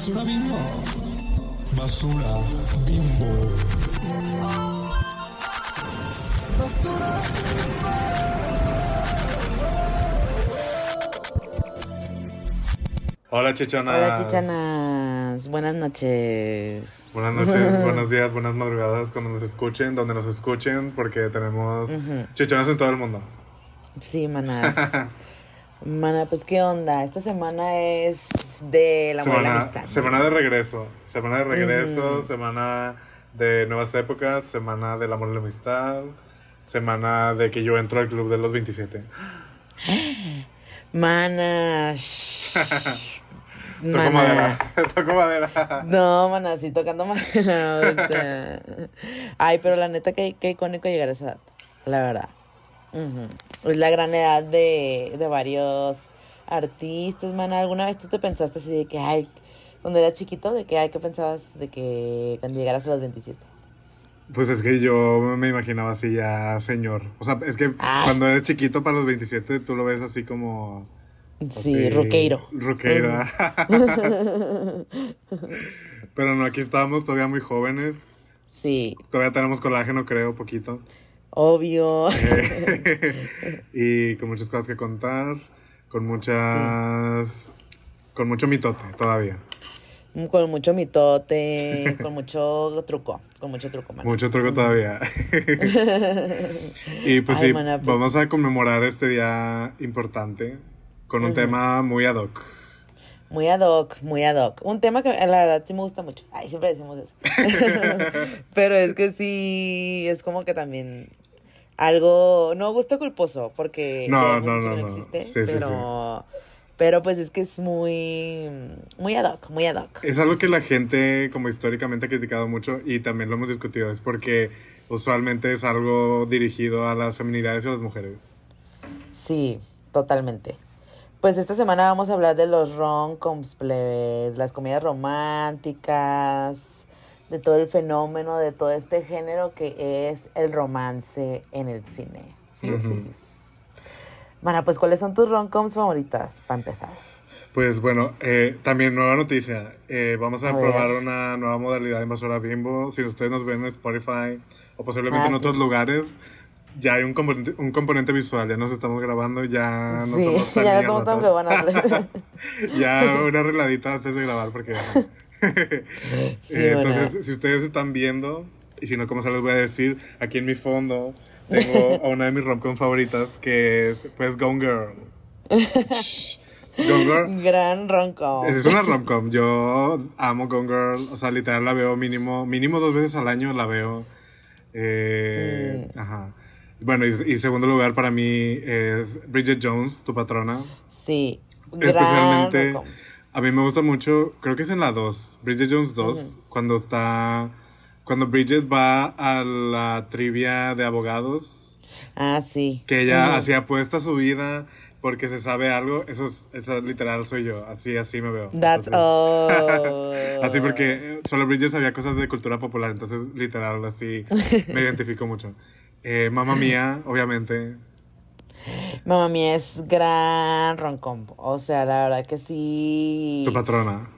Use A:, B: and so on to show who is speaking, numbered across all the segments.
A: basura bimbo. Basura bimbo. Basura
B: Hola, chichonas.
C: Hola, chichanas. Buenas noches.
B: Buenas noches, buenos días, buenas madrugadas cuando nos escuchen, donde nos escuchen, porque tenemos chichonas en todo el mundo.
C: Sí, manas. Mana, pues qué onda. Esta semana es de la
B: Semana,
C: amistad.
B: semana de regreso, semana de regreso, semana de nuevas épocas, semana del amor y la amistad, semana de que yo entro al club de los 27.
C: Mana.
B: Toco madera, toco madera.
C: No, mana, sí, tocando madera. O sea. Ay, pero la neta, qué, qué icónico llegar a esa edad. La verdad. Ujú. Es la gran edad de, de varios artistas, mana. ¿Alguna vez tú te pensaste así de que, ay, cuando eras chiquito, de que, ay, ¿qué pensabas de que cuando llegaras a los 27?
B: Pues es que yo me imaginaba así ya señor. O sea, es que
C: Ay.
B: cuando eres chiquito para los 27 tú lo ves así como...
C: Sí, roqueiro.
B: Roqueiro. Pero no, aquí estábamos todavía muy jóvenes.
C: Sí,
B: Todavía tenemos colágeno, creo, poquito.
C: Obvio.
B: Eh, y con muchas cosas que contar. Con muchas... Con mucho mitote todavía.
C: con mucho mitote, con mucho truco, con mucho truco, mana.
B: Mucho truco todavía. y pues
C: Ay,
B: sí,
C: mana, pues-
B: vamos a conmemorar este día importante con un tema muy ad hoc.
C: Muy ad hoc, muy ad hoc. Un tema que la verdad sí me gusta mucho. Ay, siempre decimos eso. Pero es que sí, es como que también algo, no gusto culposo, porque
B: No, no, no, no.
C: existe,
B: Sí, sí,
C: pero, pero pues es que es muy, muy ad hoc, muy ad hoc.
B: Es algo que la gente como históricamente ha criticado mucho y también lo hemos discutido. Es porque usualmente es algo dirigido a las feminidades y a las mujeres.
C: Sí, totalmente. Pues esta semana vamos a hablar de los rom-coms, plebes, las comedias románticas, de todo el fenómeno, de todo este género que es el romance en el cine. Bueno, pues ¿cuáles son tus rom-coms favoritas para empezar?
B: Pues bueno, eh, también nueva noticia. Eh, vamos a,
C: A
B: probar
C: ver.
B: una nueva modalidad de invasora bimbo. Si ustedes nos ven en Spotify o posiblemente
C: Ah,
B: en
C: sí.
B: otros lugares, ya hay un componente, un componente visual. Ya nos estamos grabando, ya no
C: sí,
B: somos tan
C: ya no somos tan
B: ya una arregladita antes de grabar porque...
C: Sí,
B: Eh, entonces, si ustedes están viendo, y si no, como se les voy a decir, aquí en mi fondo tengo a una de mis romcom favoritas que es, pues, Gone Girl. Gone Girl.
C: Gran rom-com.
B: Es una romcom. Yo amo Gone Girl. O sea, literal la veo mínimo, mínimo dos veces al año la veo. Eh,
C: Mm.
B: Ajá. Bueno, y, y segundo lugar para mí es Bridget Jones, tu patrona.
C: Sí, gran
B: Especialmente,
C: rom-com.
B: A mí me gusta mucho, creo que es en la 2, Bridget Jones 2, cuando está, cuando Bridget va a la trivia de abogados,
C: Ah, sí.
B: que ella
C: Ujú.
B: así apuesta su vida porque se sabe algo, eso es, eso literal soy yo, así, así me veo.
C: That's
B: Entonces,
C: all.
B: Así porque eh, solo Bridget sabía cosas de cultura popular, entonces literal así me identifico mucho. Eh, Mamma Mía, obviamente.
C: Mamá mía es gran rom-com. O sea, la verdad que sí.
B: Tu patrona.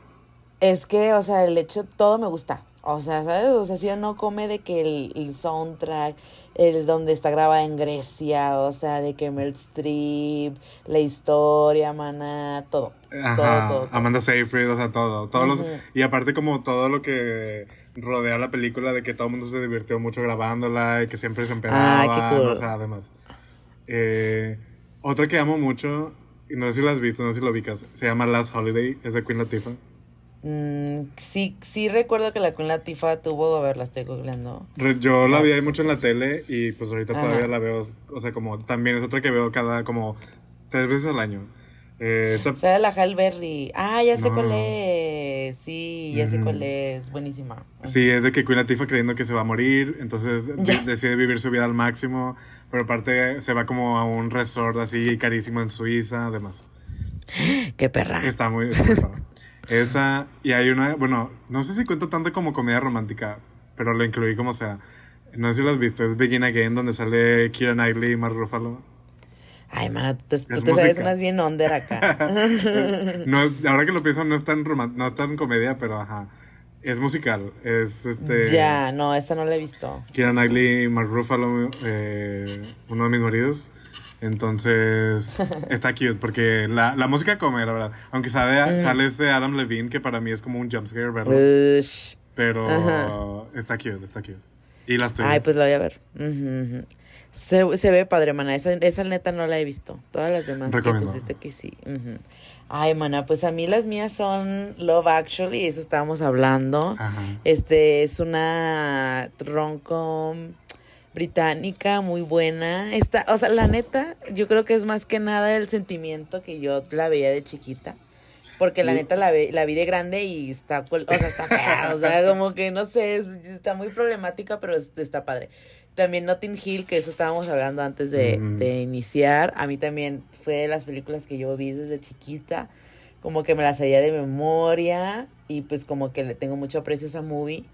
C: Es que, o sea, el hecho, todo me gusta. O sea, ¿sabes? O sea, si no come de que el, el soundtrack, el donde está grabada en Grecia, o sea, de que Meryl Streep, la historia, mana, todo.
B: Ajá,
C: Todo, todo. todo.
B: Amanda Seyfried, o sea, todo. Todos los, y aparte como todo lo que rodea la película, de que todo el mundo se divirtió mucho grabándola y que siempre se empedaba.
C: Ah, qué cool.
B: O sea, además. Eh, otra que amo mucho, y no sé si la has visto, no sé si lo ubicas, se llama Last Holiday, es de Queen Latifah.
C: Mm, sí, sí recuerdo que la Queen Latifah tuvo, a ver, la estoy googleando.
B: Yo la vi ahí mucho en la tele y pues ahorita
C: Ajá.
B: todavía la veo, o sea, como también es otra que veo cada como tres veces al año. Eh,
C: O sea, la Halle Berry. Ah, ya sé
B: No.
C: cuál es. Sí, ya sé cuál es. Buenísima.
B: Sí, es de que Queen Latifah creyendo que se va a morir, entonces decide vivir su vida al máximo, pero aparte se va como a un resort así carísimo en Suiza, además.
C: Qué perra.
B: Está muy... está muy. Esa, y hay una, bueno, no sé si cuenta tanto como comedia romántica, pero lo incluí como sea. No sé si lo has visto, es Begin Again, donde sale Kira Knightley y Mark Ruffalo.
C: Ay, mana, tú te, tú te sabes unas bien under acá.
B: no, ahora que lo pienso, no es tan no es tan comedia, pero ajá. Es musical. Es este.
C: ya, no, esta no la he visto.
B: Kira Knightley Mark Ruffalo, eh, uno de mis maridos. Entonces, está cute porque la, la música come, la verdad. Aunque sale, sale este Adam Levine, que para mí es como un jumpscare verlo.
C: Ush.
B: Pero
C: Ajá.
B: está cute, está cute. Y las tuyas.
C: Ay, pues la voy a ver. Ujú, ujú. Se, se ve padre, mana. Esa, esa neta no la he visto. Todas las demás que
B: Recomiendo.
C: pusiste que sí. Ay, mana, pues a mí las mías son Love Actually, eso estábamos hablando.
B: Ajá.
C: Este es una rom-com británica muy buena. Está, o sea, la neta, yo creo que es más que nada el sentimiento que yo la veía de chiquita. Porque la neta la, ve- la vi de grande y está, o sea, está fea, o sea, como que no sé, es- está muy problemática, pero es- está padre. También Notting Hill, que eso estábamos hablando antes de, de iniciar, a mí también fue de las películas que yo vi desde chiquita, como que me las sabía de memoria y pues como que le tengo mucho aprecio a esa movie.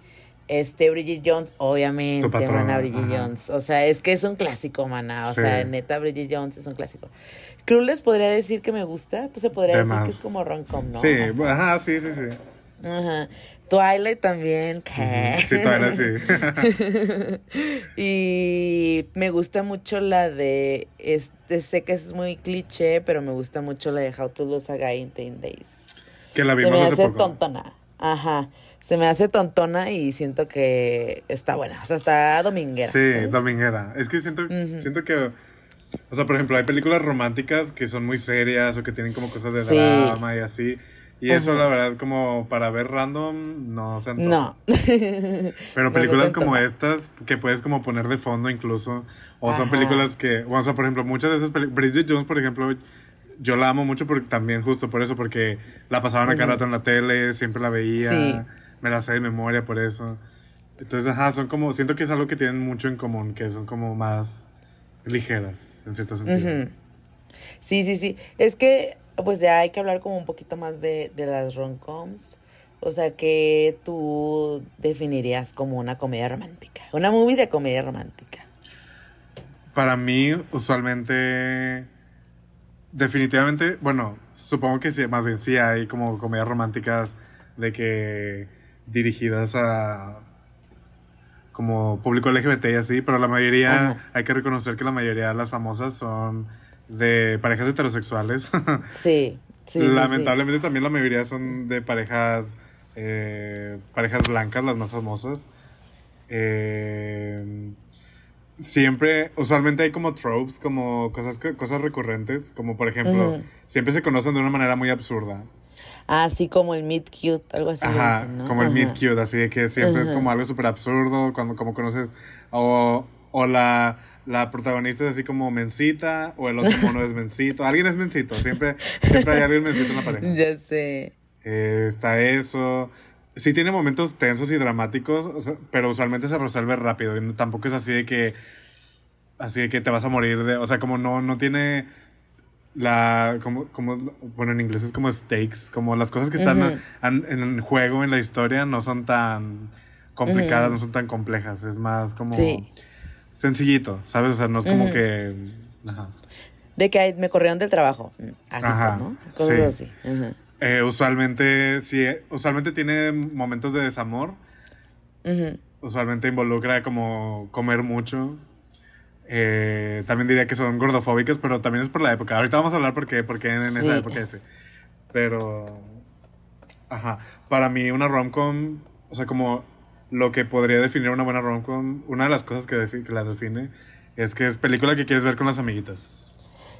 C: Este, Bridget Jones, obviamente, mana, Bridget
B: ajá.
C: Jones. O sea, es que es un clásico, mana. O
B: Sí.
C: sea, neta, Bridget Jones es un clásico. Clueless podría decir que me gusta, pues se podría
B: De
C: decir que es como rom-com, ¿no?
B: Sí, ajá, sí, sí, sí.
C: Ajá. Twilight también, ¿qué?
B: Sí, todavía sí.
C: y me gusta mucho la de, este, sé que es muy cliché, pero me gusta mucho la de How to Lose a Guy in 10 Days.
B: que la
C: Se
B: vimos
C: me
B: hace
C: hace
B: poco.
C: tontona. Ajá. Se me hace tontona y siento que está buena. O sea, está dominguera.
B: Sí,
C: ¿sabes?
B: dominguera. Es que siento,
C: Ujú.
B: siento que. O sea, por ejemplo, hay películas románticas que son muy serias o que tienen como cosas de
C: Sí.
B: drama y así. Y eso,
C: Ajá.
B: la verdad, como para ver random, no se antoja.
C: No.
B: Pero películas
C: no
B: como estas, que puedes como poner de fondo incluso, o son películas que, bueno, o sea, por ejemplo, muchas de esas películas, Bridget Jones, por ejemplo, yo la amo mucho porque, también justo por eso, porque la pasaban a cada rato en la tele, siempre la veía,
C: Sí.
B: me la sé de memoria por eso. Entonces, ajá, son como, siento que es algo que tienen mucho en común, que son como más ligeras, en cierto sentido.
C: Sí, sí, sí. Es que, pues ya hay que hablar como un poquito más de, de las rom-coms. O sea, que tú definirías como una comedia romántica. Una movie de comedia romántica.
B: Para mí, usualmente, definitivamente, bueno, supongo que sí, más bien sí hay como comedias románticas de que dirigidas a como público LGBT y así, pero la mayoría,
C: Ajá.
B: hay que reconocer que la mayoría de las famosas son de parejas heterosexuales.
C: Sí, sí. sí,
B: Lamentablemente también la mayoría son de parejas eh, parejas blancas, las más famosas. Eh, siempre, usualmente hay como tropes, como cosas, cosas recurrentes, como por ejemplo, siempre se conocen de una manera muy absurda.
C: Así como el meet cute, algo así.
B: Ajá,
C: dicen, ¿no?
B: como el meet cute, así de que siempre es como algo súper absurdo, cuando como conoces, o, o la, la protagonista es así como mencita, o el otro mono es mencito, alguien es mencito, siempre, siempre hay alguien mencito en la pareja.
C: Ya sé.
B: Eh, está eso. Sí tiene momentos tensos y dramáticos, o sea, pero usualmente se resuelve rápido. Y tampoco es así de que. Así de que te vas a morir de. O sea, como no, no tiene la. Como, como, bueno, en inglés es como stakes. Como las cosas que están en juego en la historia no son tan complicadas, no son tan complejas. Es más como.
C: Sí.
B: Sencillito, ¿sabes? O sea, no es como que. Ajá.
C: De que me corrieron del trabajo. Mm, Así,
B: Ajá,
C: pues, ¿no? Cosas
B: sí.
C: así. Ajá.
B: Eh, usualmente, sí, usualmente tiene momentos de desamor.
C: Ujú.
B: usualmente involucra como comer mucho. Eh, también diría que son gordofóbicas, pero también es por la época. Ahorita vamos a hablar por qué, por qué en
C: Sí.
B: esa época ese. Pero, ajá, para mí una romcom, o sea, como lo que podría definir una buena romcom, una de las cosas que, que la define es que es película que quieres ver con las amiguitas.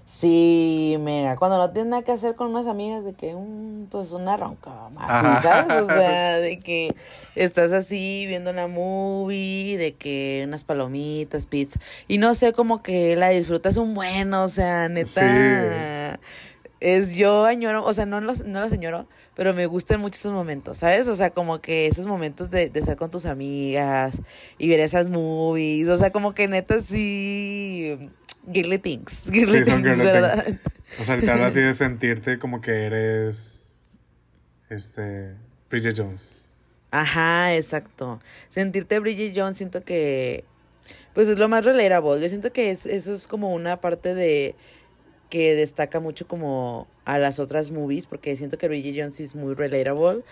C: Sí, mega. Cuando no tienes nada que hacer con unas amigas, de que, un pues una ronca, así, ¿sabes? O sea, de que estás así viendo una movie, de que unas palomitas, pizza. Y no sé, como que la disfrutas un buen, o sea, neta. Es yo añoro, o sea, no los, no los añoro, pero me gustan mucho esos momentos, ¿sabes? O sea, como que esos momentos de, de estar con tus amigas y ver esas movies, o sea, como que neta sí. Girly things. Girly
B: Sí, son
C: things,
B: girly
C: ¿verdad?
B: O sea, literal así de sentirte como que eres, este, Bridget Jones.
C: Ajá, exacto. Sentirte Bridget Jones, siento que, pues es lo más relatable. Yo siento que es, eso es como una parte de, que destaca mucho como a las otras movies, porque siento que Bridget Jones es muy relatable,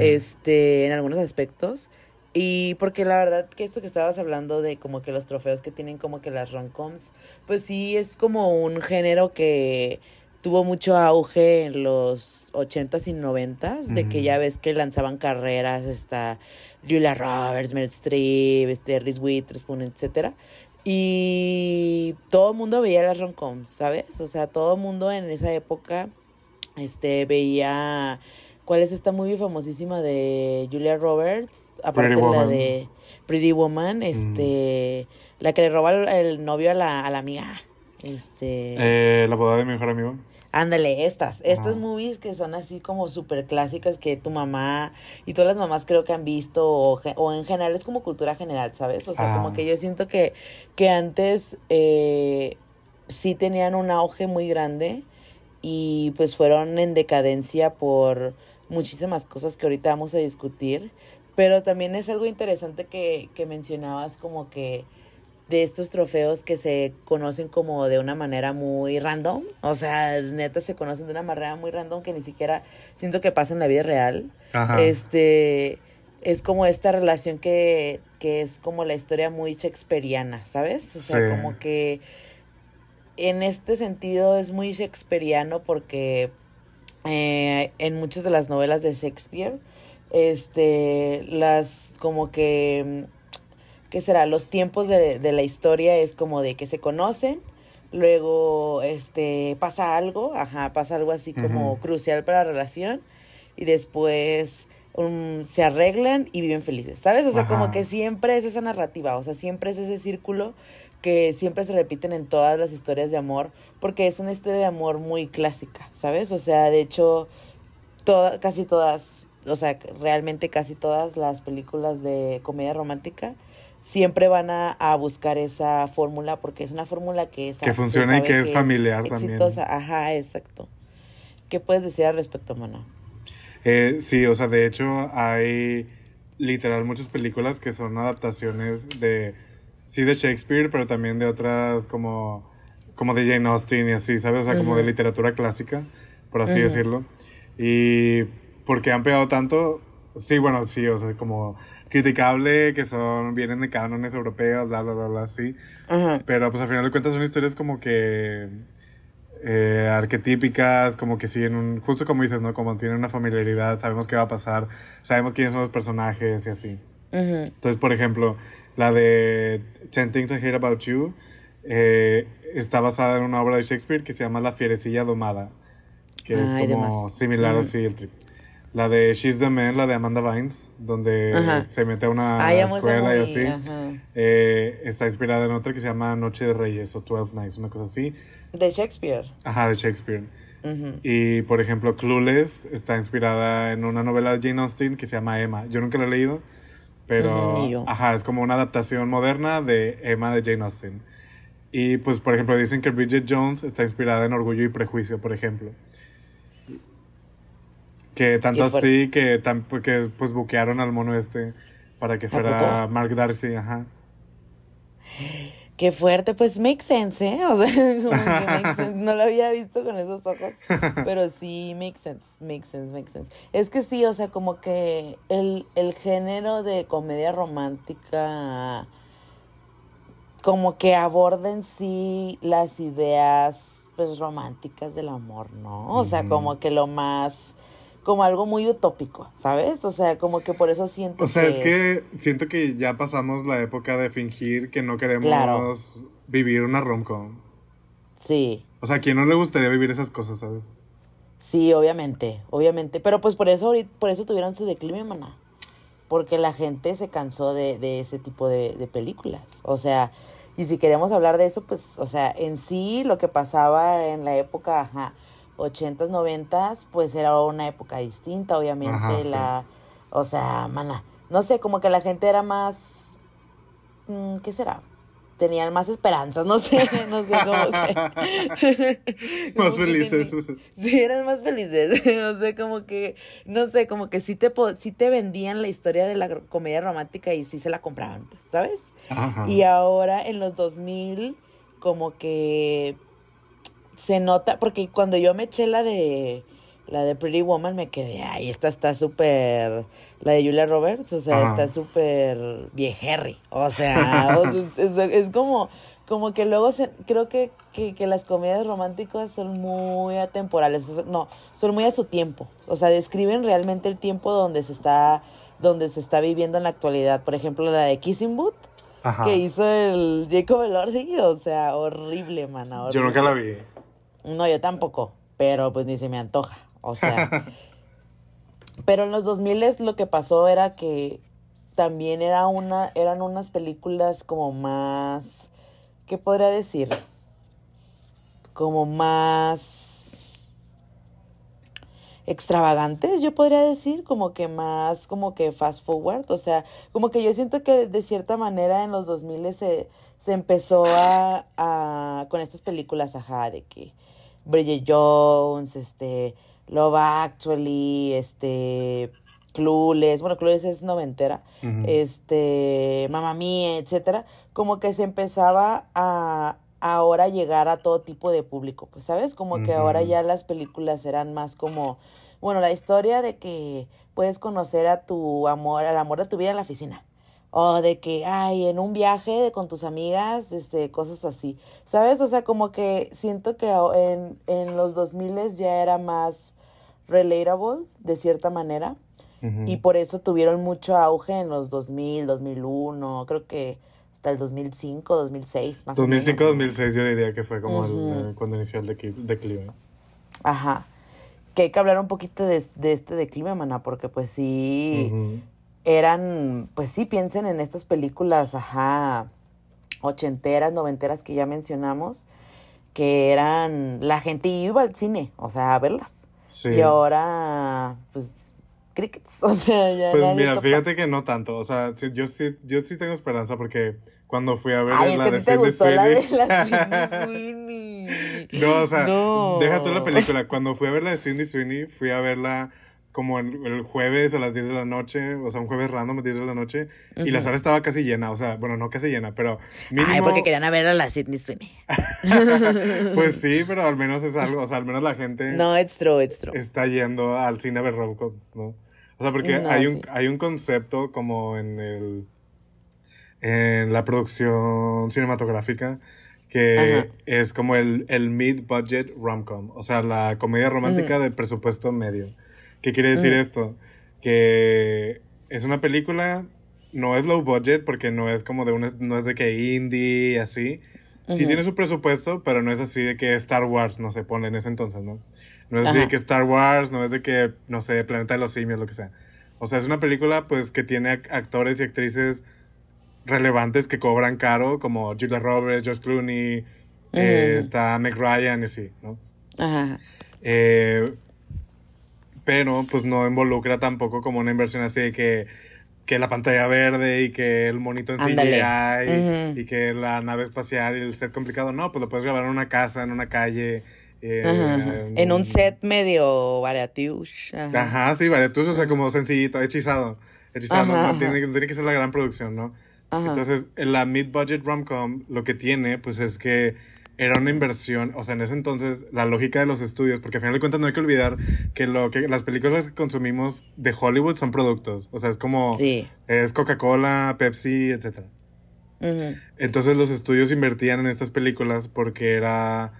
C: este, en algunos aspectos. Y porque la verdad que esto que estabas hablando de como que los trofeos que tienen como que las rom-coms, pues sí es como un género que tuvo mucho auge en los 80s y 90s, de que ya ves que lanzaban carreras, está Julia Roberts, Mel Streep, este, Reese Witherspoon, etcétera. Y todo el mundo veía las rom-coms, ¿sabes? O sea, todo el mundo en esa época este, veía... ¿Cuál es esta movie famosísima de Julia Roberts? Aparte
B: Pretty
C: la
B: Woman.
C: de Pretty Woman, este... La que le roba el, el novio a la, a la amiga. Este...
B: Eh, la boda de mi mejor amigo.
C: Ándale, estas, estas movies que son así como súper clásicas que tu mamá y todas las mamás creo que han visto o, o en general es como cultura general, ¿sabes? O sea,
B: Ah.
C: como que yo siento que, que antes eh, sí tenían un auge muy grande y pues fueron en decadencia por muchísimas cosas que ahorita vamos a discutir, pero también es algo interesante que, que mencionabas como que de estos trofeos que se conocen como de una manera muy random, o sea, neta se conocen de una manera muy random que ni siquiera siento que pasa en la vida real.
B: Ajá.
C: Este es como esta relación que, que es como la historia muy shakespeariana, ¿sabes? O sea,
B: Sí.
C: como que en este sentido es muy shakespeariano porque eh, en muchas de las novelas de Shakespeare, este, las como que, ¿qué será? Los tiempos de, de la historia es como de que se conocen, luego, este, pasa algo, ajá, pasa algo así como crucial para la relación y después um, se arreglan y viven felices, ¿sabes? O sea, como que siempre es esa narrativa, o sea, siempre es ese círculo que siempre se repiten en todas las historias de amor, porque es una historia de amor muy clásica, ¿sabes? O sea, de hecho, toda, casi todas, o sea, realmente casi todas las películas de comedia romántica siempre van a, a buscar esa fórmula, porque es una fórmula que es
B: Que funciona y que es familiar también.
C: exitosa. Ajá, exacto. ¿Qué puedes decir al respecto, Mana?
B: Eh, sí, o sea, de hecho hay literal muchas películas que son adaptaciones de, sí, de Shakespeare, pero también de otras como, como de Jane Austen y así, ¿sabes? O sea, como de literatura clásica, por así
C: Ujú.
B: decirlo. Y porque han pegado tanto, sí, bueno, sí, o sea, como criticable, que son, vienen de cánones europeos, bla, bla, bla, bla, sí.
C: Ajá.
B: Pero pues al final de cuentas son historias como que eh, arquetípicas, como que siguen un, justo como dices, ¿no? Como tienen una familiaridad, sabemos qué va a pasar, sabemos quiénes son los personajes y así. Entonces, por ejemplo, la de Ten Things I Hate About You eh, está basada en una obra de Shakespeare que se llama La fierecilla domada, que
C: Ay,
B: es como similar
C: Ujú.
B: así el trip. La de She's the Man, la de Amanda Vines, donde
C: Ajá.
B: se mete a una
C: Ay, esa
B: escuela y así. Eh, está inspirada en otra que se llama Noche de Reyes o Twelve Nights, una cosa así.
C: De Shakespeare.
B: Ajá, de Shakespeare. Y por ejemplo, Clueless está inspirada en una novela de Jane Austen que se llama Emma. Yo nunca la he leído, pero
C: ni yo.
B: ajá, es como una adaptación moderna de Emma de Jane Austen. Y pues, por ejemplo, dicen que Bridget Jones está inspirada en Orgullo y Prejuicio, por ejemplo. Que tanto así que, tan, que pues buquearon al mono este para que fuera? Mark Darcy, ajá.
C: Qué fuerte, pues make sense, ¿eh? O sea, como que make sense. No lo había visto con esos ojos, pero sí make sense, make sense, make sense. Es que sí, o sea, como que el, el género de comedia romántica como que aborda en sí las ideas pues románticas del amor, ¿no? O sea, como que lo más como algo muy utópico, ¿sabes? O sea, como que por eso siento
B: O sea, es que siento que ya pasamos la época de fingir que no queremos
C: Claro.
B: vivir una rom-com.
C: sí.
B: O sea, ¿a quién no le gustaría vivir esas cosas, sabes?
C: Sí, obviamente, obviamente. Pero pues por eso por eso tuvieron su declive, maná. Porque la gente se cansó de, de ese tipo de, de películas. O sea, y si queremos hablar de eso, pues, o sea, en sí lo que pasaba en la época, ajá, 80s, 90s, pues era una época distinta, obviamente.
B: Ajá, sí.
C: la, o sea, mana, no sé, como que la gente era más, mm, ¿qué será? Tenían más esperanzas, no sé, no sé cómo que...
B: Más
C: que
B: felices.
C: Sí, eran más felices. o sea, como que, no sé, como que sí te, sí te vendían la historia de la comedia romántica y sí se la compraban, pues, ¿sabes?
B: Ajá.
C: Y ahora en los 2000, como que se nota, porque cuando yo me eché la de la de Pretty Woman me quedé, ay, esta está súper, la de Julia Roberts, o sea,
B: Ajá.
C: está súper viejerry, o sea, o sea, es, es- es como, como que luego se, creo que, que, que las comedias románticas son muy atemporales, no, son muy a su tiempo, o sea, describen realmente el tiempo donde se está, donde se está viviendo en la actualidad, por ejemplo, la de Kissing Booth,
B: Ajá.
C: que hizo el Jacob Elordi, o sea, horrible, mana,
B: Yo nunca la vi.
C: No, yo tampoco, pero pues ni se me antoja, o sea. pero en los 2000 lo que pasó era que también era una, eran unas películas como más, ¿qué podría decir? Como más extravagantes, yo podría decir, como que más, como que fast forward, o sea, como que yo siento que de cierta manera en los 2000 se, se empezó a, a, con estas películas, ajá, de que Bridget Jones, este, Love Actually, este, Clueless, bueno, Clueless es noventera, este, Mamma Mía, etcétera, como que se empezaba a ahora llegar a todo tipo de público, pues, ¿sabes? Como que ahora ya las películas eran más como, bueno, la historia de que puedes conocer a tu amor, al amor de tu vida en la oficina. O de que, ay, en un viaje con tus amigas, este, cosas así. ¿Sabes? O sea, como que siento que en, en los 2000 ya era más relatable, de cierta manera. Y por eso tuvieron mucho auge en los 2000, 2001, creo que hasta el 2005, 2006, más o menos.
B: 2005, 2006 yo diría que fue como el- eh, cuando inició el declive.
C: Ajá. Que hay que hablar un poquito de, de este declive, mana, porque pues sí,
B: Ujú.
C: Eran, pues sí, piensen en estas películas, ajá, ochenteras, noventeras que ya mencionamos, que eran, la gente iba al cine, o sea, a verlas.
B: Sí.
C: Y ahora, pues, crickets, o sea, ya
B: Pues
C: nadie
B: mira,
C: topa.
B: fíjate que no tanto. O sea, yo sí, yo sí tengo esperanza porque cuando fui a ver
C: Ay, es
B: la
C: que
B: de
C: te gustó la de la Sweeney.
B: No, o sea,
C: No.
B: deja tú la película. Cuando fui a ver la de Cindy Sweeney, fui a verla como el, el jueves a las 10 de la noche, o sea, un jueves random a las 10 de la noche, y la sala estaba casi llena, o sea, bueno, no casi llena, pero mínimo,
C: Ay, porque querían ver a la Sydney Sweeney.
B: pues sí, pero al menos es algo, o sea, al menos la gente
C: No, it's true, it's true.
B: está yendo al cine a ver romcoms, ¿no? O sea, porque
C: No,
B: hay, un,
C: sí.
B: hay un concepto como en el en la producción cinematográfica que
C: Ajá.
B: es como el, el mid-budget rom-com, o sea, la comedia romántica de presupuesto medio. ¿Qué quiere decir esto? Que es una película, no es low budget porque no es como de una, no es de que indie, así. Sí tiene su presupuesto, pero no es así de que Star Wars no se pone en ese entonces, ¿no? No es así de que Star Wars, no es de que, no sé, Planeta de los Simios, lo que sea. O sea, es una película, pues, que tiene ac- actores y actrices relevantes que cobran caro, como Julia Roberts, George Clooney, eh, está Meg Ryan y así, ¿no?
C: Ajá.
B: Eh, pero pues no involucra tampoco como una inversión así de que, que la pantalla verde y que el monito en. CGI y que la nave espacial y el set complicado. No, pues lo puedes grabar en una casa, en una calle. eh.
C: En un set medio variatiush. Ajá.
B: Ajá, sí, variatus, o sea, como sencillito, hechizado. Hechizado, no- tiene, no tiene que ser la gran producción, ¿no? Entonces, en la mid-budget rom-com lo que tiene, pues es que era una inversión, o sea, en ese entonces, la lógica de los estudios, porque al final de cuentas no hay que olvidar que, lo que las películas que consumimos de Hollywood son productos, o sea, es como,
C: Sí.
B: es Coca-Cola, Pepsi, etc.
C: Ujú.
B: Entonces los estudios invertían en estas películas porque era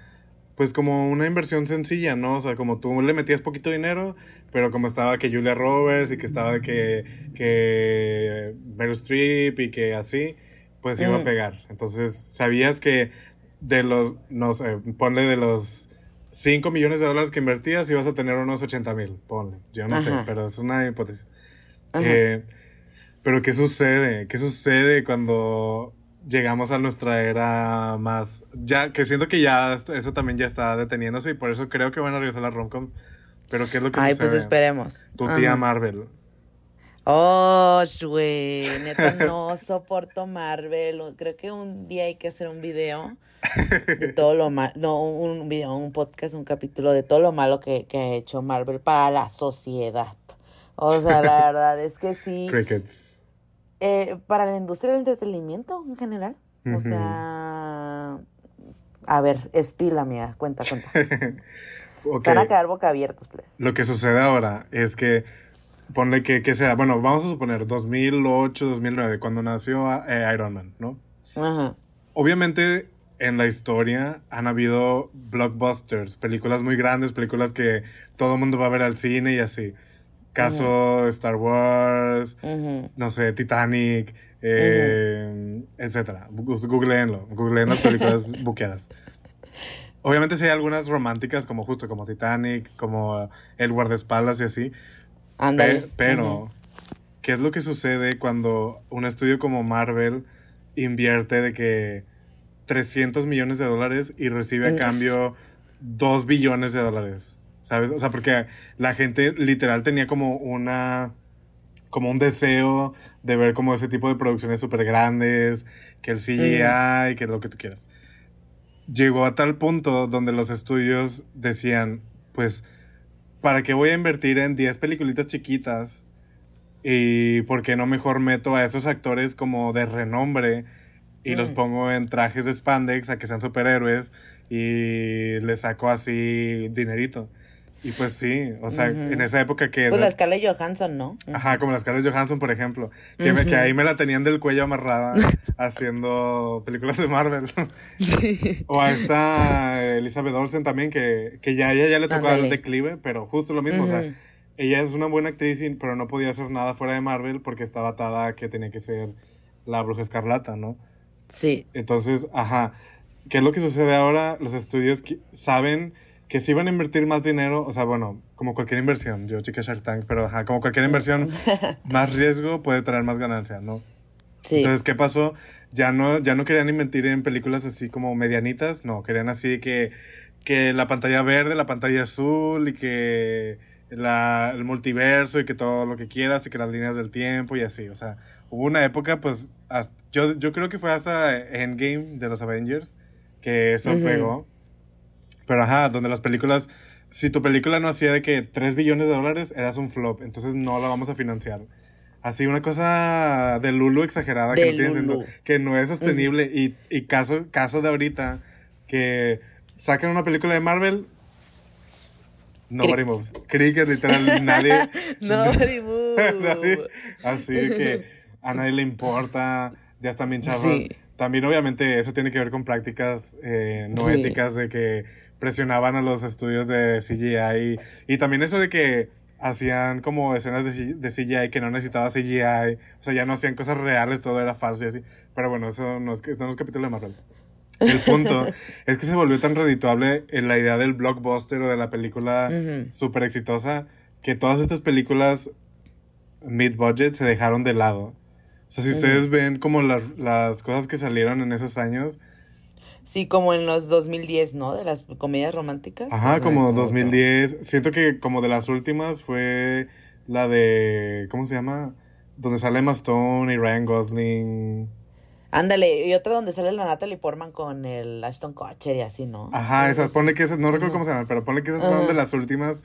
B: pues como una inversión sencilla, ¿no? O sea, como tú le metías poquito dinero, pero como estaba que Julia Roberts y que estaba que, que Meryl Streep y que así, pues iba a pegar. Entonces sabías que de los, no sé, ponle de los 5 millones de dólares que invertías ibas a tener unos 80 mil, ponle. Yo no sé, pero es una hipótesis. Eh, pero ¿qué sucede? ¿Qué sucede cuando llegamos a nuestra era más... Ya, que siento que ya eso también ya está deteniéndose y por eso creo que van a regresar las romcoms. Pero ¿qué es lo que
C: Ay,
B: sucede?
C: pues esperemos.
B: Tu tía. Marvel.
C: Oh, güey, neta no soporto Marvel. Creo que un día hay que hacer un video de todo lo malo, no, un video, un podcast, un capítulo de todo lo malo que, que ha hecho Marvel para la sociedad. O sea, la verdad es que sí,
B: Crickets.
C: eh, para la industria del entretenimiento en general. O sea, A ver, espila, amiga. Cuenta, cuenta.
B: Ok.
C: Se van a quedar boca abiertos, pues.
B: Lo que sucede ahora es que, ponle que, que sea, bueno, vamos a suponer 2008, 2009, cuando nació eh, Iron Man, ¿no?
C: Ajá.
B: Obviamente en la historia han habido blockbusters, películas muy grandes, películas que todo el mundo va a ver al cine y así. Caso Star Wars, no sé, Titanic, eh, etcétera. Googleenlo, googleen las películas buqueadas. Obviamente sí hay algunas románticas, como justo como Titanic, como El guardaespaldas y así. Pe- pero, ¿qué es lo que sucede cuando un estudio como Marvel invierte de que 300 millones de dólares y recibe a cambio 2 billones de dólares? ¿Sabes? O sea, porque la gente literal tenía como una como un deseo de ver como ese tipo de producciones súper grandes, que el CGI, que lo que tú quieras. Llegó a tal punto donde los estudios decían, pues, ¿para qué voy a invertir en 10 peliculitas chiquitas? Y ¿por qué no mejor meto a esos actores como de renombre y los
C: Mm.
B: pongo en trajes de spandex a que sean superhéroes y les saco así dinerito? Y pues sí, o sea,
C: Ujú.
B: en esa época que...
C: Pues la Scarlett Johansson, ¿no?
B: Ajá, como las Scarlett Johansson, por ejemplo. Que, me- que ahí me la tenían del cuello amarrada haciendo películas de Marvel.
C: Sí.
B: o a esta Elizabeth Olsen también, que, que ya ella ya le tocó el declive, pero justo lo mismo. O sea, ella es una buena actriz, pero no podía hacer nada fuera de Marvel porque estaba atada a que tenía que ser la bruja escarlata, ¿no?
C: Sí.
B: Entonces, ajá. ¿Qué es lo que sucede ahora? Los estudios saben que si van a invertir más dinero, o sea, bueno, como cualquier inversión, yo chequé Shark Tank, pero ajá, como cualquier inversión, más riesgo puede traer más ganancia, ¿no?
C: Sí.
B: Entonces, ¿qué pasó? Ya no, ya no querían invertir en películas así como medianitas, no, querían así que, que la pantalla verde, la pantalla azul y que la, el multiverso y que todo lo que quieras y que las líneas del tiempo y así, o sea, hubo una época, pues, hasta- yo, yo creo que fue hasta Endgame de los Avengers que eso
C: Ujú.
B: pegó. Pero ajá, donde las películas, si tu película no hacía de que 3 billones de dólares, eras un flop, entonces no la vamos a financiar. Así, una cosa de Lulu exagerada que
C: De
B: no, tiene sentido, que no es sostenible. Y, y caso, caso de ahorita, que sacan una película de Marvel, nobody moves. Cricket, literal, nadie.
C: Nobody move.
B: nadie- así que a nadie le importa, ya están bien chavos.
C: Sí.
B: También, obviamente, eso tiene que ver con prácticas eh, no
C: Sí.
B: éticas de que presionaban a los estudios de CGI. Y, y también eso de que hacían como escenas de, CGI que no necesitaba CGI. O sea, ya no hacían cosas reales, todo era falso y así. Pero bueno, eso no es, que- no es capítulo de Marvel. El punto es que se volvió tan redituable en la idea del blockbuster o de la película
C: Ujú.
B: súper exitosa que todas estas películas mid-budget se dejaron de lado. O sea, si ustedes ven como las, las cosas que salieron en esos años,
C: Sí, como en los 2010, ¿no? De las comedias románticas.
B: ajá,
C: O sea,
B: como 2010, siento que como de las últimas fue la de, ¿cómo se llama? Donde sale Emma Stone y Ryan Gosling.
C: Ándale, y otra donde sale la Natalie Portman con el Ashton Kutcher y así, ¿no?
B: Ajá, esas, ponle que esas, no recuerdo cómo se llaman, pero ponle que esas fueron
C: Ajá.
B: de las últimas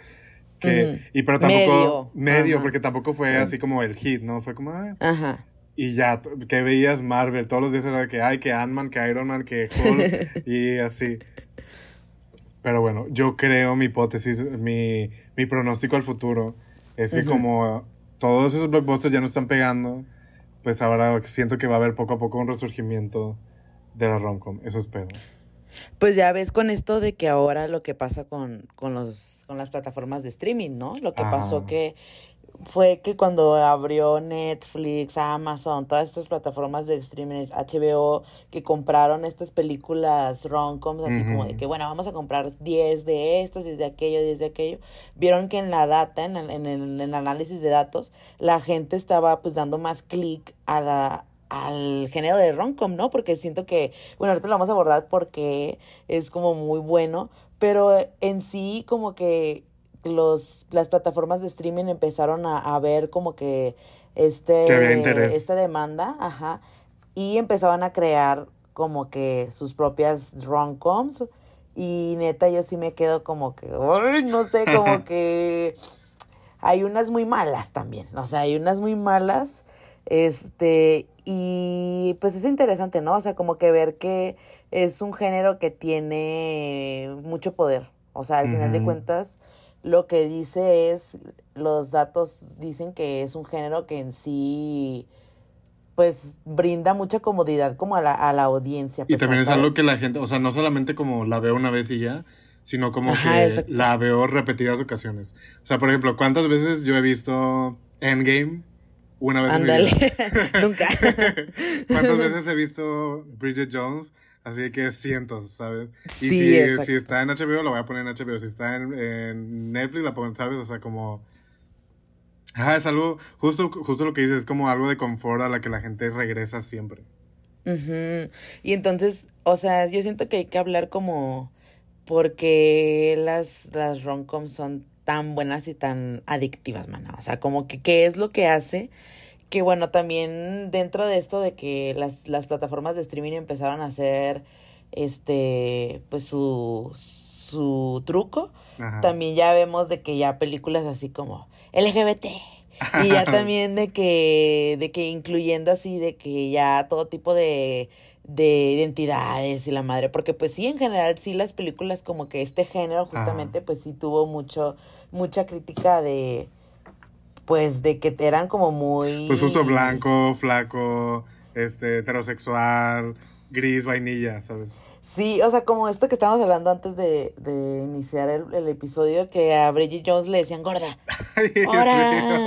B: que,
C: Ujú.
B: y pero tampoco,
C: Medio.
B: medio, porque tampoco fue así como el hit, ¿no? Fue como,
C: Ajá.
B: Y ya, que veías Marvel, todos los días era de que, ay, que Ant-Man, que Iron Man, que Hulk, y así. Pero bueno, yo creo, mi hipótesis, mi, mi pronóstico al futuro, es que
C: Ujú.
B: como todos esos blockbusters ya no están pegando, pues ahora siento que va a haber poco a poco un resurgimiento de la romcom, eso espero.
C: Pues ya ves con esto de que ahora lo que pasa con, con, los, con las plataformas de streaming, ¿no? Lo que
B: Ajá.
C: pasó que fue que cuando abrió Netflix, Amazon, todas estas plataformas de streaming, HBO, que compraron estas películas rom-coms, así como de que, bueno, vamos a comprar 10 de estas, 10 de aquello, 10 de aquello, vieron que en la data, en el, en el, en el análisis de datos, la gente estaba pues dando más clic a la al género de rom-com, ¿no? Porque siento que, bueno, ahorita lo vamos a abordar porque es como muy bueno, pero en sí como que los las plataformas de streaming empezaron a, a ver como que este
B: Que
C: esta demanda, ajá, y empezaban a crear como que sus propias rom-coms y neta yo sí me quedo como que, no sé, como que hay unas muy malas también, o sea, hay unas muy malas, este, y pues es interesante, ¿no? O sea, como que ver que es un género que tiene mucho poder. O sea, al final de cuentas, lo que dice es, los datos dicen que es un género que en sí, pues, brinda mucha comodidad como a la, a la audiencia.
B: Y
C: pues,
B: también es algo que la gente, o sea, no solamente como la veo una vez y ya, sino como
C: Ajá,
B: que
C: exacto.
B: la veo repetidas ocasiones. O sea, por ejemplo, ¿cuántas veces yo he visto Endgame? Una vez
C: Ándale, nunca.
B: ¿Cuántas veces he visto Bridget Jones? Así que cientos, ¿sabes? Y
C: Sí,
B: si,
C: exacto.
B: si está en HBO, lo voy a poner en HBO. Si está en, en Netflix, la pongo, ¿sabes? O sea, como... Ajá, es algo, justo, justo lo que dices, es como algo de confort a la que la gente regresa siempre.
C: Ujú. Y entonces, o sea, yo siento que hay que hablar como porque las, las rom-coms son tan buenas y tan adictivas, mana. O sea, como que qué es lo que hace que, bueno, también dentro de esto de que las, las plataformas de streaming empezaron a hacer, este, pues su, su truco,
B: Ajá.
C: también ya vemos de que ya películas así como LGBT. Y ya también de que, de que incluyendo así, de que ya todo tipo de, de identidades y la madre, porque pues sí, en general, sí las películas como que este género justamente, pues sí tuvo mucho, mucha crítica de, pues de que eran como muy...
B: Pues justo blanco, flaco, este, heterosexual, gris, vainilla, ¿sabes?
C: Sí, o sea, como esto que estábamos hablando antes de, de iniciar el, el episodio, que a Bridget Jones le decían gorda.
B: Sí, o
C: ¡Ahora!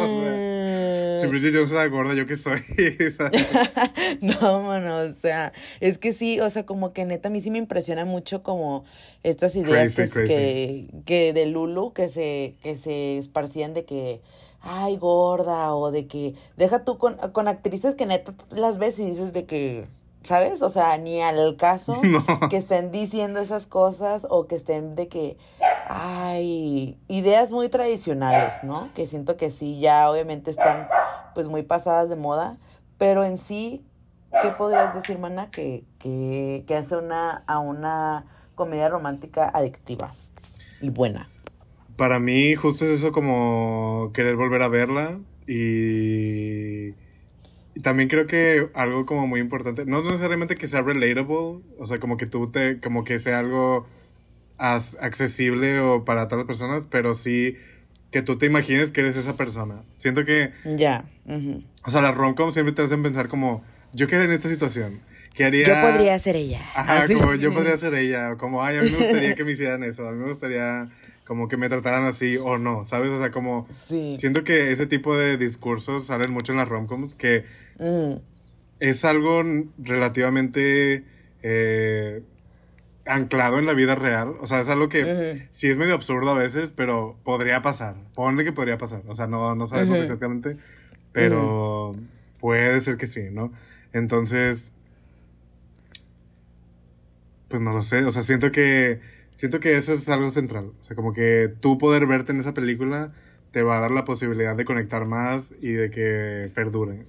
B: sea, si Bridget Jones era gorda, ¿yo qué soy?
C: No, mano, o sea, es que sí, o sea, como que neta a mí sí me impresiona mucho como estas ideas
B: Crazy,
C: pues,
B: crazy.
C: que, que de Lulu que se, que se esparcían de que, ay, gorda, o de que, deja tú con, con actrices que neta las ves y dices de que, ¿sabes? O sea, ni al caso
B: No.
C: que estén diciendo esas cosas o que estén de que, ay, ideas muy tradicionales, ¿no? Que siento que sí, ya obviamente están pues muy pasadas de moda, pero en sí, ¿qué podrías decir, mana, que, que, que hace una, a una comedia romántica adictiva y buena?
B: Para mí, justo es eso como querer volver a verla y, y también creo que algo como muy importante, no necesariamente que sea relatable, o sea, como que tú te, como que sea algo as- accesible o para todas las personas, pero sí que tú te imagines que eres esa persona. Siento que,
C: Ya. ujú.
B: o sea, las rom siempre te hacen pensar como, yo quedé en esta situación, ¿qué haría?
C: Yo podría ser ella.
B: Ajá,
C: Así.
B: como yo podría ser ella, como, ay, a mí me gustaría que me hicieran eso, a mí me gustaría como que me trataran así o no, ¿sabes? O sea, como
C: Sí.
B: siento que ese tipo de discursos salen mucho en las romcoms, que
C: Mm,
B: es algo relativamente eh, anclado en la vida real, o sea, es algo que
C: Ujú.
B: sí es medio absurdo a veces, pero podría pasar, ponle que podría pasar, o sea, no, no sabemos exactamente, pero puede ser que sí, ¿no? Entonces, pues no lo sé, o sea, siento que siento que eso es algo central, o sea, como que tú poder verte en esa película te va a dar la posibilidad de conectar más y de que perdure.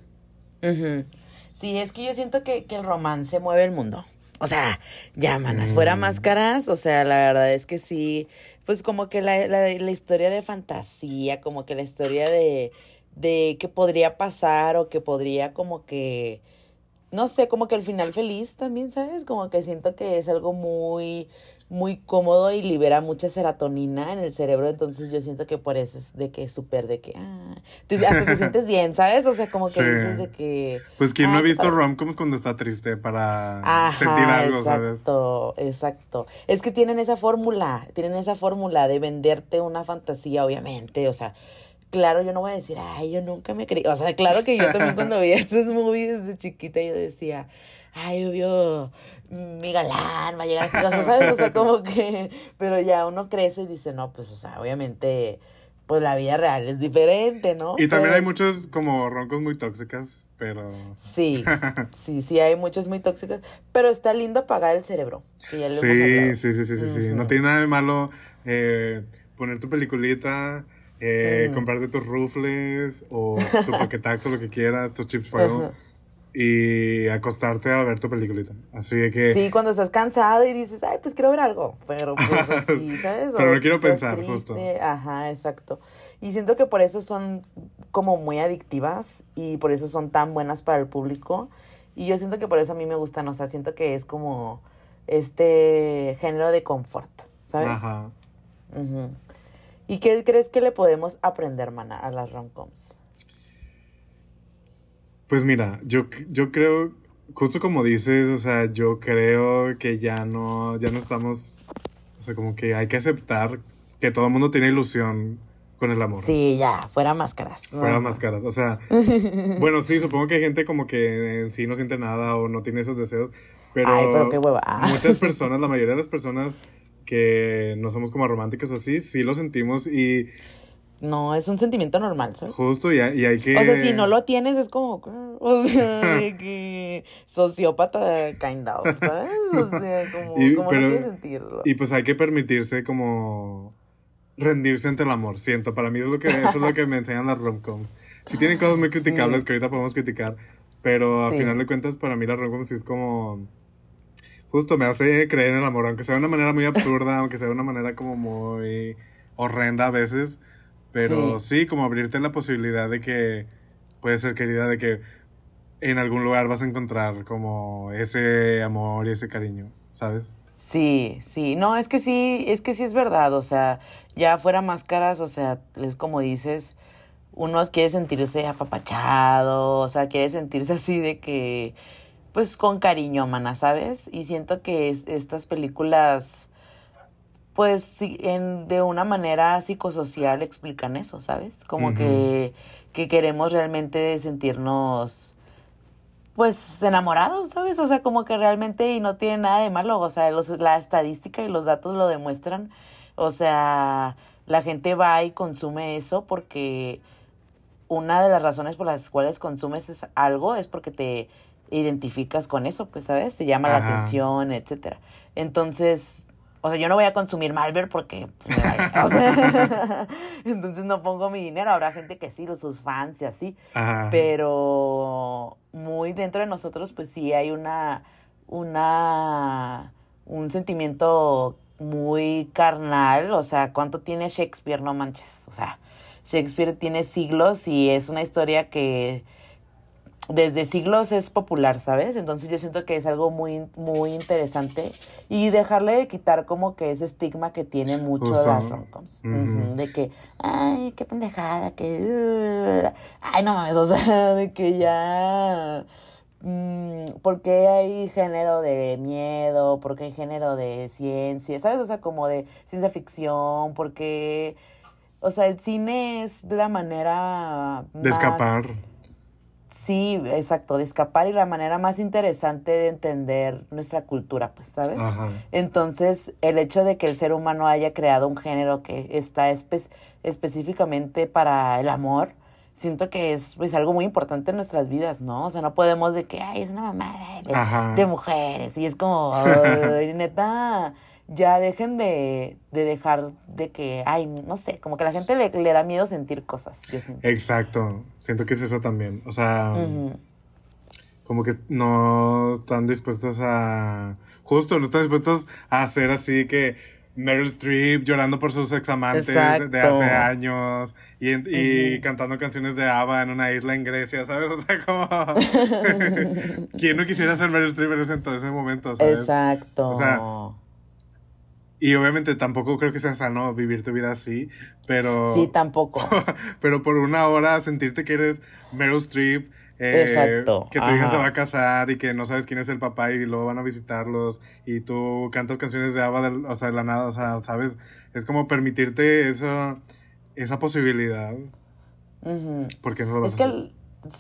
C: Ujú. Sí, es que yo siento que, que el romance mueve el mundo. O sea, ya, manas, fuera
B: Mm.
C: máscaras, o sea, la verdad es que sí, pues como que la, la, la historia de fantasía, como que la historia de, de que podría pasar o que podría como que, no sé, como que el final feliz también, ¿sabes? Como que siento que es algo muy, muy cómodo y libera mucha serotonina en el cerebro, entonces yo siento que por eso es de que es súper de que, ah, te- hasta te sientes bien, ¿sabes? O sea, como que
B: Sí.
C: dices de que...
B: Pues quién no
C: "Ah,
B: ha visto
C: padre".
B: romcoms cuando está triste para
C: Ajá,
B: sentir algo, ¿sabes?
C: exacto, exacto. Es que tienen esa fórmula, tienen esa fórmula de venderte una fantasía, obviamente, o sea, claro, yo no voy a decir, ay, yo nunca me creí, o sea, claro que yo también cuando veía estos movies de chiquita yo decía, ay, obvio, mi galán va a llegar sea, ¿sabes? O sea, como que, pero ya uno crece y dice, no, pues, o sea, obviamente, pues la vida real es diferente, ¿no?
B: Y también
C: Pero
B: hay
C: es-
B: muchos como roncos muy tóxicas, pero...
C: Sí, sí, sí, hay muchos muy tóxicos, pero está lindo apagar el cerebro, que ya lo hemos
B: Sí, sí, sí, sí, sí, sí. No tiene nada de malo eh, poner tu peliculita, eh,
C: Ujú.
B: comprarte tus rufles o tu paquetax o lo que quieras, tus chips fuego. Y acostarte a ver tu peliculita. Así de que...
C: Sí, cuando estás cansado y dices, ay, pues quiero ver algo, pero pues así, ¿sabes?
B: Pero no quiero pensar,
C: triste,
B: justo.
C: Ajá, exacto. Y siento que por eso son como muy adictivas y por eso son tan buenas para el público. Y yo siento que por eso a mí me gustan, o sea, siento que es como, este género de confort, ¿sabes?
B: Ajá.
C: ¿Y qué crees que le podemos aprender, mana, a las romcoms?
B: Pues mira, yo, yo creo, justo como dices, o sea, yo creo que ya no, ya no estamos, o sea, como que hay que aceptar que todo el mundo tiene ilusión con el amor.
C: Sí, ya, fuera máscaras.
B: Fuera máscaras, o sea, bueno, sí, supongo que hay gente como que en sí no siente nada o no tiene esos deseos, pero,
C: Ay, pero qué hueva.
B: muchas personas, la mayoría de las personas que no somos como románticos o así, sí lo sentimos y
C: No, es un sentimiento normal, ¿sabes?
B: justo y, hay- y hay que...
C: O sea, si no lo tienes, es como. O sea, de que. Sociópata, kind of, ¿sabes? O sea, como,
B: Y-
C: como
B: pero-
C: no quieres sentirlo.
B: Y pues hay que permitirse como rendirse ante el amor, siento. Para mí es lo que, eso es lo que me enseñan las romcom. Si tienen cosas muy criticables
C: Sí.
B: que ahorita podemos criticar, pero al
C: Sí.
B: final de cuentas para mí las romcom sí es como... Justo me hace creer en el amor, aunque sea de una manera muy absurda, aunque sea de una manera como muy horrenda a veces. Pero sí, como abrirte la posibilidad de que puede ser querida, de que en algún lugar vas a encontrar como ese amor y ese cariño, ¿sabes?
C: Sí, sí, no, es que sí, es que sí es verdad, o sea, ya fuera máscaras, o sea, es como dices, uno quiere sentirse apapachado, o sea, quiere sentirse así de que, pues con cariño, mana, ¿sabes? Y siento que es- estas películas, pues sí, en, de una manera psicosocial explican eso, ¿sabes? Como que, que queremos realmente sentirnos pues enamorados, ¿sabes? O sea, como que realmente y no tiene nada de malo, o sea, los, la estadística y los datos lo demuestran, o sea, la gente va y consume eso porque una de las razones por las cuales consumes es algo es porque te identificas con eso, pues, ¿sabes? Te llama la atención, etcétera. Entonces, o sea, yo no voy a consumir Malver porque, pues, o sea, entonces no pongo mi dinero, habrá gente que sí, sus fans y así,
B: Ajá.
C: pero muy dentro de nosotros pues sí hay una una un sentimiento muy carnal, o sea, ¿cuánto tiene Shakespeare? No manches, o sea, Shakespeare tiene siglos y es una historia que desde siglos es popular, ¿sabes? Entonces yo siento que es algo muy, muy interesante y dejarle de quitar como que ese estigma que tiene mucho las romcoms. De que, ay, qué pendejada, que... uh, ay, no mames, o sea, de que ya... mm, ¿Por qué hay género de miedo? ¿Por qué hay género de ciencia? ¿Sabes? O sea, como de ciencia ficción, porque... O sea, el cine es la manera...
B: de escapar.
C: Sí, exacto, de escapar y la manera más interesante de entender nuestra cultura, pues, ¿sabes?
B: Ajá.
C: Entonces, el hecho de que el ser humano haya creado un género que está espe- específicamente para el amor, siento que es pues algo muy importante en nuestras vidas, ¿no? O sea, no podemos de que, ay, es una mamada de, mujeres. Y es como, ay, neta, ya dejen de, de dejar de que, ay, no sé, como que a la gente le, le da miedo sentir cosas, yo siento.
B: Exacto. Siento que es eso también. O sea, como que no están dispuestos a. Justo, no están dispuestos a hacer así que Meryl Streep llorando por sus examantes de
C: Exacto.
B: hace años y, y cantando canciones de ABBA en una isla en Grecia, ¿sabes? O sea, como. ¿Quién no quisiera ser Meryl Streep en ese, en ese momento, ¿sabes?
C: Exacto.
B: O sea, Y obviamente tampoco creo que sea sano vivir tu vida así, pero.
C: sí, tampoco.
B: pero por una hora sentirte que eres Meryl Streep, eh,
C: Exacto,
B: que tu hija se va a casar y que no sabes quién es el papá y luego van a visitarlos y tú cantas canciones de del- o sea, de la nada, o sea, ¿sabes? Es como permitirte esa, esa posibilidad, porque no lo vas
C: Es que,
B: a hacer.
C: el-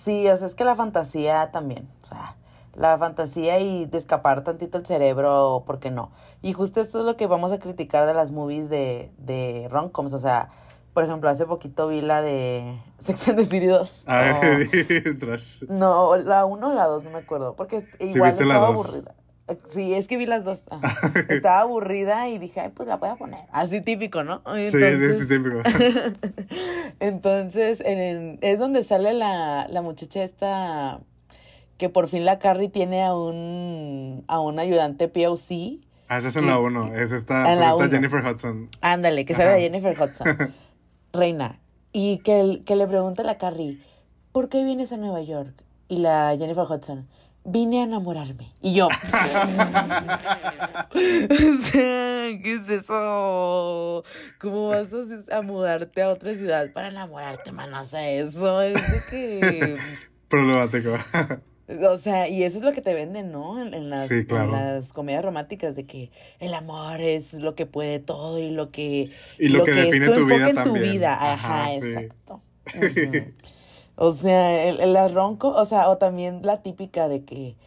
C: sí, o sea, es que la fantasía también, o sea, la fantasía y de escapar tantito el cerebro, ¿por qué no? Y justo esto es lo que vamos a criticar de las movies de, de romcoms, o sea, por ejemplo, hace poquito vi la de Sex and the City 2.
B: Ay, trash.
C: No, la 1 o la 2, no me acuerdo, porque igual estaba aburrida. Eh, Sí, es que vi las dos. ajá. Estaba aburrida y dije, ay, pues la voy a poner. Así típico, ¿no?
B: Sí, sí,
C: Entonces-
B: sí, típico.
C: entonces, en es donde sale la, la muchacha esta que por fin la Carrie tiene a un, a un ayudante POC.
B: Ah, esa es en la 1, es esta,
C: En la
B: esta
C: uno.
B: Jennifer Hudson.
C: Ándale, que sale la
B: Ajá.
C: Jennifer Hudson. Reina. Y que, el- que le pregunta a la Carrie, ¿por qué vienes a Nueva York? Y la Jennifer Hudson, vine a enamorarme. Y yo. o sea, ¿qué es eso? ¿Cómo vas a, a mudarte a otra ciudad para enamorarte, mano? O sea, eso es de que.
B: Problemático.
C: O sea, y eso es lo que te venden, ¿no? En, en las,
B: Sí, claro.
C: en las comedias románticas, de que el amor es lo que puede todo y lo que...
B: Y lo que define
C: es
B: tu vida
C: enfoque en tu
B: también.
C: vida. Ajá,
B: Ajá, sí.
C: exacto. O sea, el, el las ronco, o sea, o también la típica de que,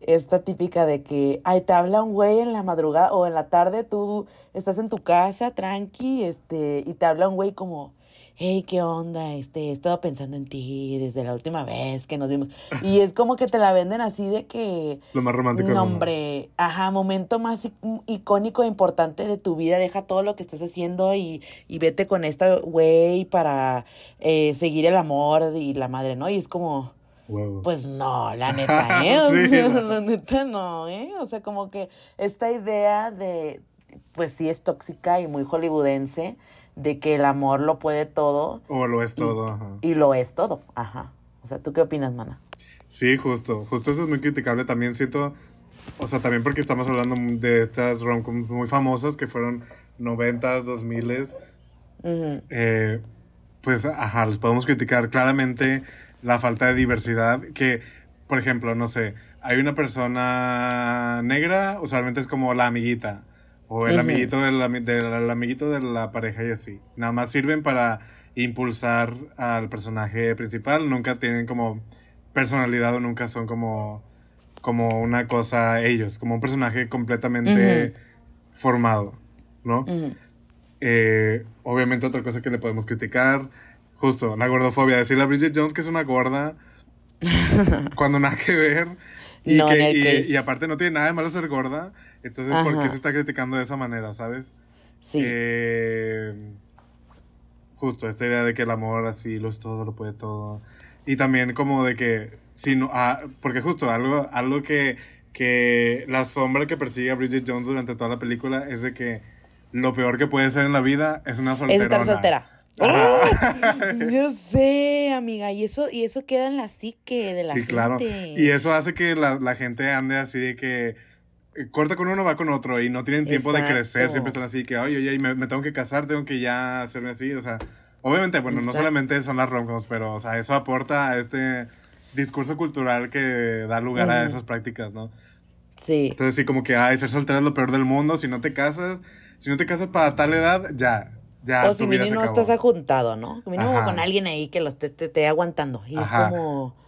C: esta típica de que, ay, te habla un güey en la madrugada o en la tarde, tú estás en tu casa, tranqui, este, y te habla un güey como, hey, ¿qué onda? Este, he estado pensando en ti desde la última vez que nos vimos. Y es como que te la venden así de que,
B: Lo más romántico. del
C: no,
B: mundo.
C: hombre, ajá, momento más ic- icónico e importante de tu vida, deja todo lo que estás haciendo y, y vete con esta güey para eh, seguir el amor y la madre, ¿no? Y es como,
B: Huevos.
C: pues no, la neta, ¿eh? O
B: Sí,
C: sea,
B: no.
C: la neta no, ¿eh? O sea, como que esta idea de, pues sí es tóxica y muy hollywoodense, de que el amor lo puede todo
B: O lo es todo. ajá.
C: y lo es todo, ajá. O sea, ¿tú qué opinas, mana?
B: Sí, justo. Justo eso es muy criticable. También siento. O sea, también porque estamos hablando de estas romcoms muy famosas que fueron 90s, 2000s.
C: Ujú,
B: eh, pues, ajá, les podemos criticar claramente la falta de diversidad. Que, por ejemplo, no sé, hay una persona negra, usualmente es como la amiguita. O el
C: Ujú.
B: amiguito del, del- el amiguito de la pareja y así. Nada más sirven para impulsar al personaje principal. Nunca tienen como personalidad o nunca son como, como una cosa ellos, como un personaje completamente formado, ¿no?
C: ujú.
B: Eh, obviamente otra cosa que le podemos criticar, justo, la gordofobia. Decirle a Bridget Jones que es una gorda cuando nada que ver. Y,
C: No,
B: que- y- y aparte no tiene nada de malo ser gorda. Entonces, ¿por qué
C: Ajá.
B: se está criticando de esa manera, sabes?
C: Sí.
B: Eh, justo, esta idea de que el amor así lo es todo, lo puede todo. Y también como de que, si no, ah, porque justo algo, algo que, que la sombra que persigue a Bridget Jones durante toda la película es de que lo peor que puede ser en la vida es una
C: Es
B: solterona.
C: estar soltera.
B: Ajá.
C: ¡Oh! Yo sé, amiga, y eso, y eso queda en la psique de la
B: Sí,
C: gente.
B: claro. Y eso hace que la, la gente ande así de que corta con uno, va con otro y no tienen tiempo de crecer. Siempre están así que, oye, oye, me, me tengo que casar, tengo que ya hacerme así. O sea, obviamente, bueno, no solamente son las romcoms, pero, o sea, eso aporta a este discurso cultural que da lugar a esas prácticas, ¿no?
C: Sí.
B: Entonces, sí, como que, ay, ser soltera es lo peor del mundo. Si no te casas, si no te casas para tal edad, ya, ya,
C: o si mínimo estás ajuntado, ¿no? Mínimo
B: Ajá.
C: con alguien ahí que los te, te, te aguantando. Y
B: Ajá.
C: es como.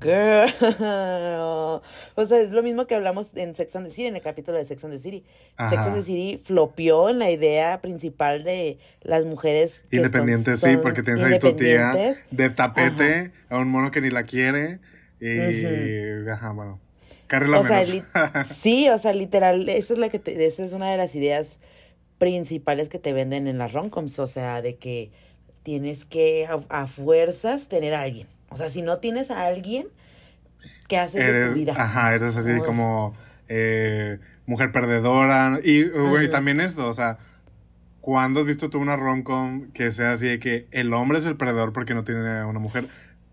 C: Girl. O sea, es lo mismo que hablamos en Sex and the City, en el capítulo de Sex and the City. Sex and the City flopió en la idea principal de las mujeres que
B: Independientes,
C: son-
B: sí, porque tienes ahí tu tía de tapete a un mono que ni la quiere. Y, ajá, bueno.
C: O sea, li- sí, o sea, literal, eso es la que te- esa es una de las ideas principales que te venden en las romcoms, o sea, de que tienes que a, a fuerzas tener a alguien. O sea, si no tienes a alguien, ¿qué haces de tu vida?
B: ajá, eres así como eh, mujer perdedora. Y, güey, también esto, o sea, ¿cuándo has visto tú una romcom que sea así de que el hombre es el perdedor porque no tiene una mujer?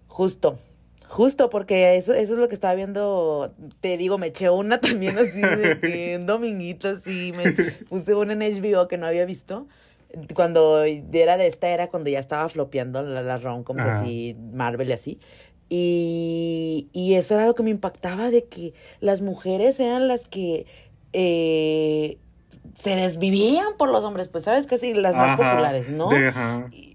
C: Justo, justo, porque eso, eso es lo que estaba viendo, te digo, me eché una también así de que un dominguito así, me puse una en HBO que no había visto. Cuando era de esta era cuando ya estaba flopeando la- las romcoms
B: Ajá.
C: así, Marvel y así. Y, y eso era lo que me impactaba de que las mujeres eran las que eh, se desvivían por los hombres, pues sabes casi las más
B: Ajá,
C: populares, ¿no?
B: de-.
C: Y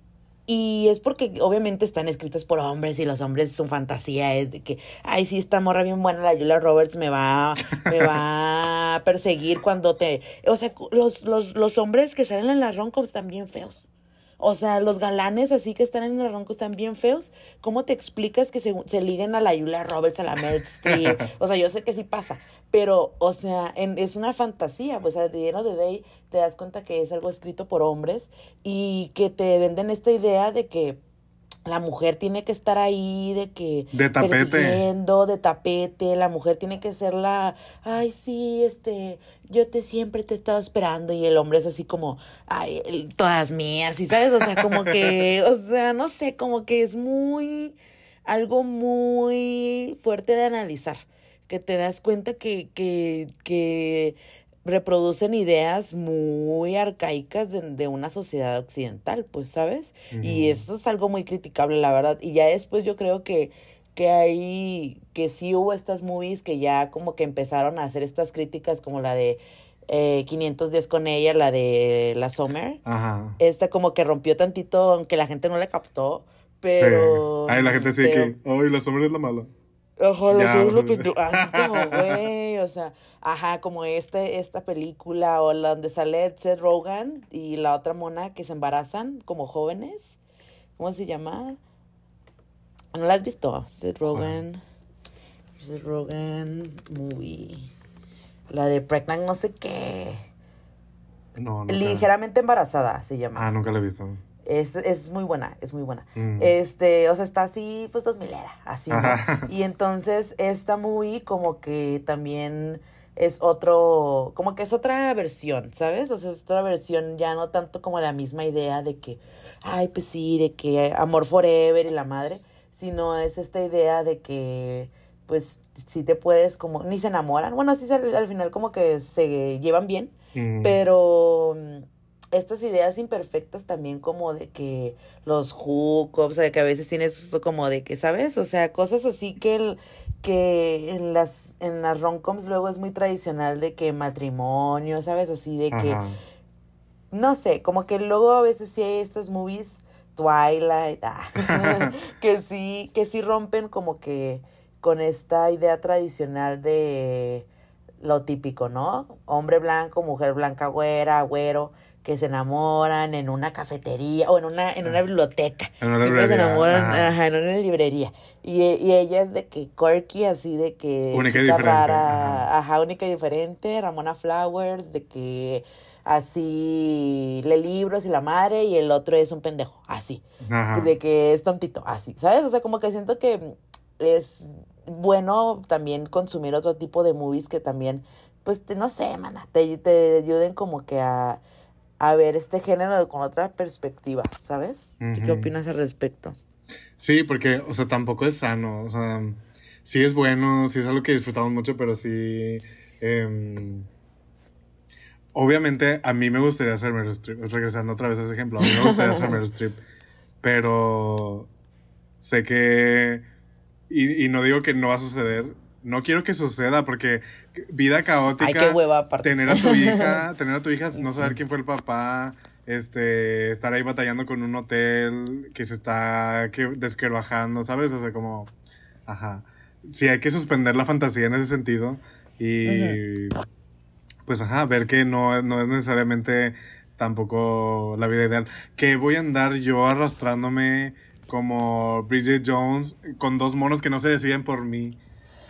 C: es porque obviamente están escritas por hombres y los hombres su fantasía es de que, ay, sí, esta morra bien buena, la Julia Roberts me va, me va a perseguir cuando te... O sea, los, los, los hombres que salen en las romcoms están bien feos. O sea, los galanes así que están en las romcoms están bien feos. ¿Cómo te explicas que se, se liguen a la Julia Roberts, a la Meryl Streep? O sea, yo sé que sí pasa, pero, o sea, en- es una fantasía. Pues al of the day te das cuenta que es algo escrito por hombres y que te venden esta idea de que la mujer tiene que estar ahí, de que...
B: De tapete.
C: de tapete, la mujer tiene que ser la... Ay, sí, este, yo te siempre te he estado esperando y el hombre es así como, ay, todas mías, y sabes, o sea, como que, o sea, no sé, como que es muy... algo muy fuerte de analizar, que te das cuenta que, que, que reproducen ideas muy arcaicas de, de una sociedad occidental, pues, ¿sabes? Y eso es algo muy criticable, la verdad. Y ya después yo creo que, que hay, que sí hubo estas movies que ya como que empezaron a hacer estas críticas como la de eh, 510 con ella, la de la Summer.
B: Ajá.
C: Esta como que rompió tantito, aunque la gente no le captó, pero...
B: Sí. Ay, la gente sí
C: pero-
B: que. Ay, la sombra es la mala.
C: Lo
B: güey.
C: pintó. Ah, es como, güey, o sea, ajá, como este, esta película o la donde sale Seth Rogen y la otra mona que se embarazan como jóvenes. ¿Cómo se llama? ¿No la has visto? Seth Rogen. Seth Rogen movie. La de Pregnant no sé qué.
B: No, no.
C: Ligeramente embarazada se llama.
B: Ah, nunca la he visto.
C: Es, es muy buena, es muy buena.
B: Mm.
C: Este, o sea, está así, pues dos milera, así, ¿no? Y entonces esta movie como que también es otro, como que es otra versión, ¿sabes? O sea, es otra versión, ya no tanto como la misma idea de que, ay, pues sí, de que amor forever y la madre, sino es esta idea de que, pues, sí te puedes como, ni se enamoran, bueno, sí se- al final como que se llevan bien,
B: Mm.
C: pero estas ideas imperfectas también como de que los hookups, o sea, que a veces tienes esto como de que, ¿sabes? O sea, cosas así que el, que en las en las romcoms luego es muy tradicional de que matrimonio, ¿sabes? Así de que
B: Ajá.
C: no sé, como que luego a veces sí hay estas movies Twilight, ah, que sí, que sí rompen como que con esta idea tradicional de lo típico, ¿no? Hombre blanco, mujer blanca, güera, güero, que se enamoran en una cafetería o en una, en una biblioteca.
B: En una
C: Siempre se enamoran,
B: ajá.
C: ajá, en una librería. Y, y ella es de que quirky, así de que
B: Única y diferente,
C: rara, ajá, única y diferente, Ramona Flowers, de que así lee libros y la madre, y el otro es un pendejo, así, de que es tontito, así, ¿sabes? O sea, como que siento que es bueno también consumir otro tipo de movies que también, pues, te- no sé, mana, te, te ayuden como que a, a ver este género con otra perspectiva, ¿sabes? ¿Tú ¿Qué
B: Ujú.
C: opinas al respecto?
B: Sí, porque, o sea, tampoco es sano. O sea, sí es bueno, sí es algo que disfrutamos mucho, pero sí. em, obviamente, a mí me gustaría hacer Meryl Streep. Regresando otra vez a ese ejemplo, a mí me gustaría hacer Meryl Streep. Pero sé que. Y, y no digo que no va a suceder. No quiero que suceda porque vida caótica.
C: Ay, qué hueva aparte.
B: Tener a tu hija, tener a tu hija, no saber quién fue el papá, este, estar ahí batallando con un hotel que se está que, desquebrajando, ¿sabes? O sea, como, ajá. Sí, hay que suspender la fantasía en ese sentido y, pues, ajá, ver que no, no es necesariamente tampoco la vida ideal. Que voy a andar yo arrastrándome como Bridget Jones con dos monos que no se deciden por mí,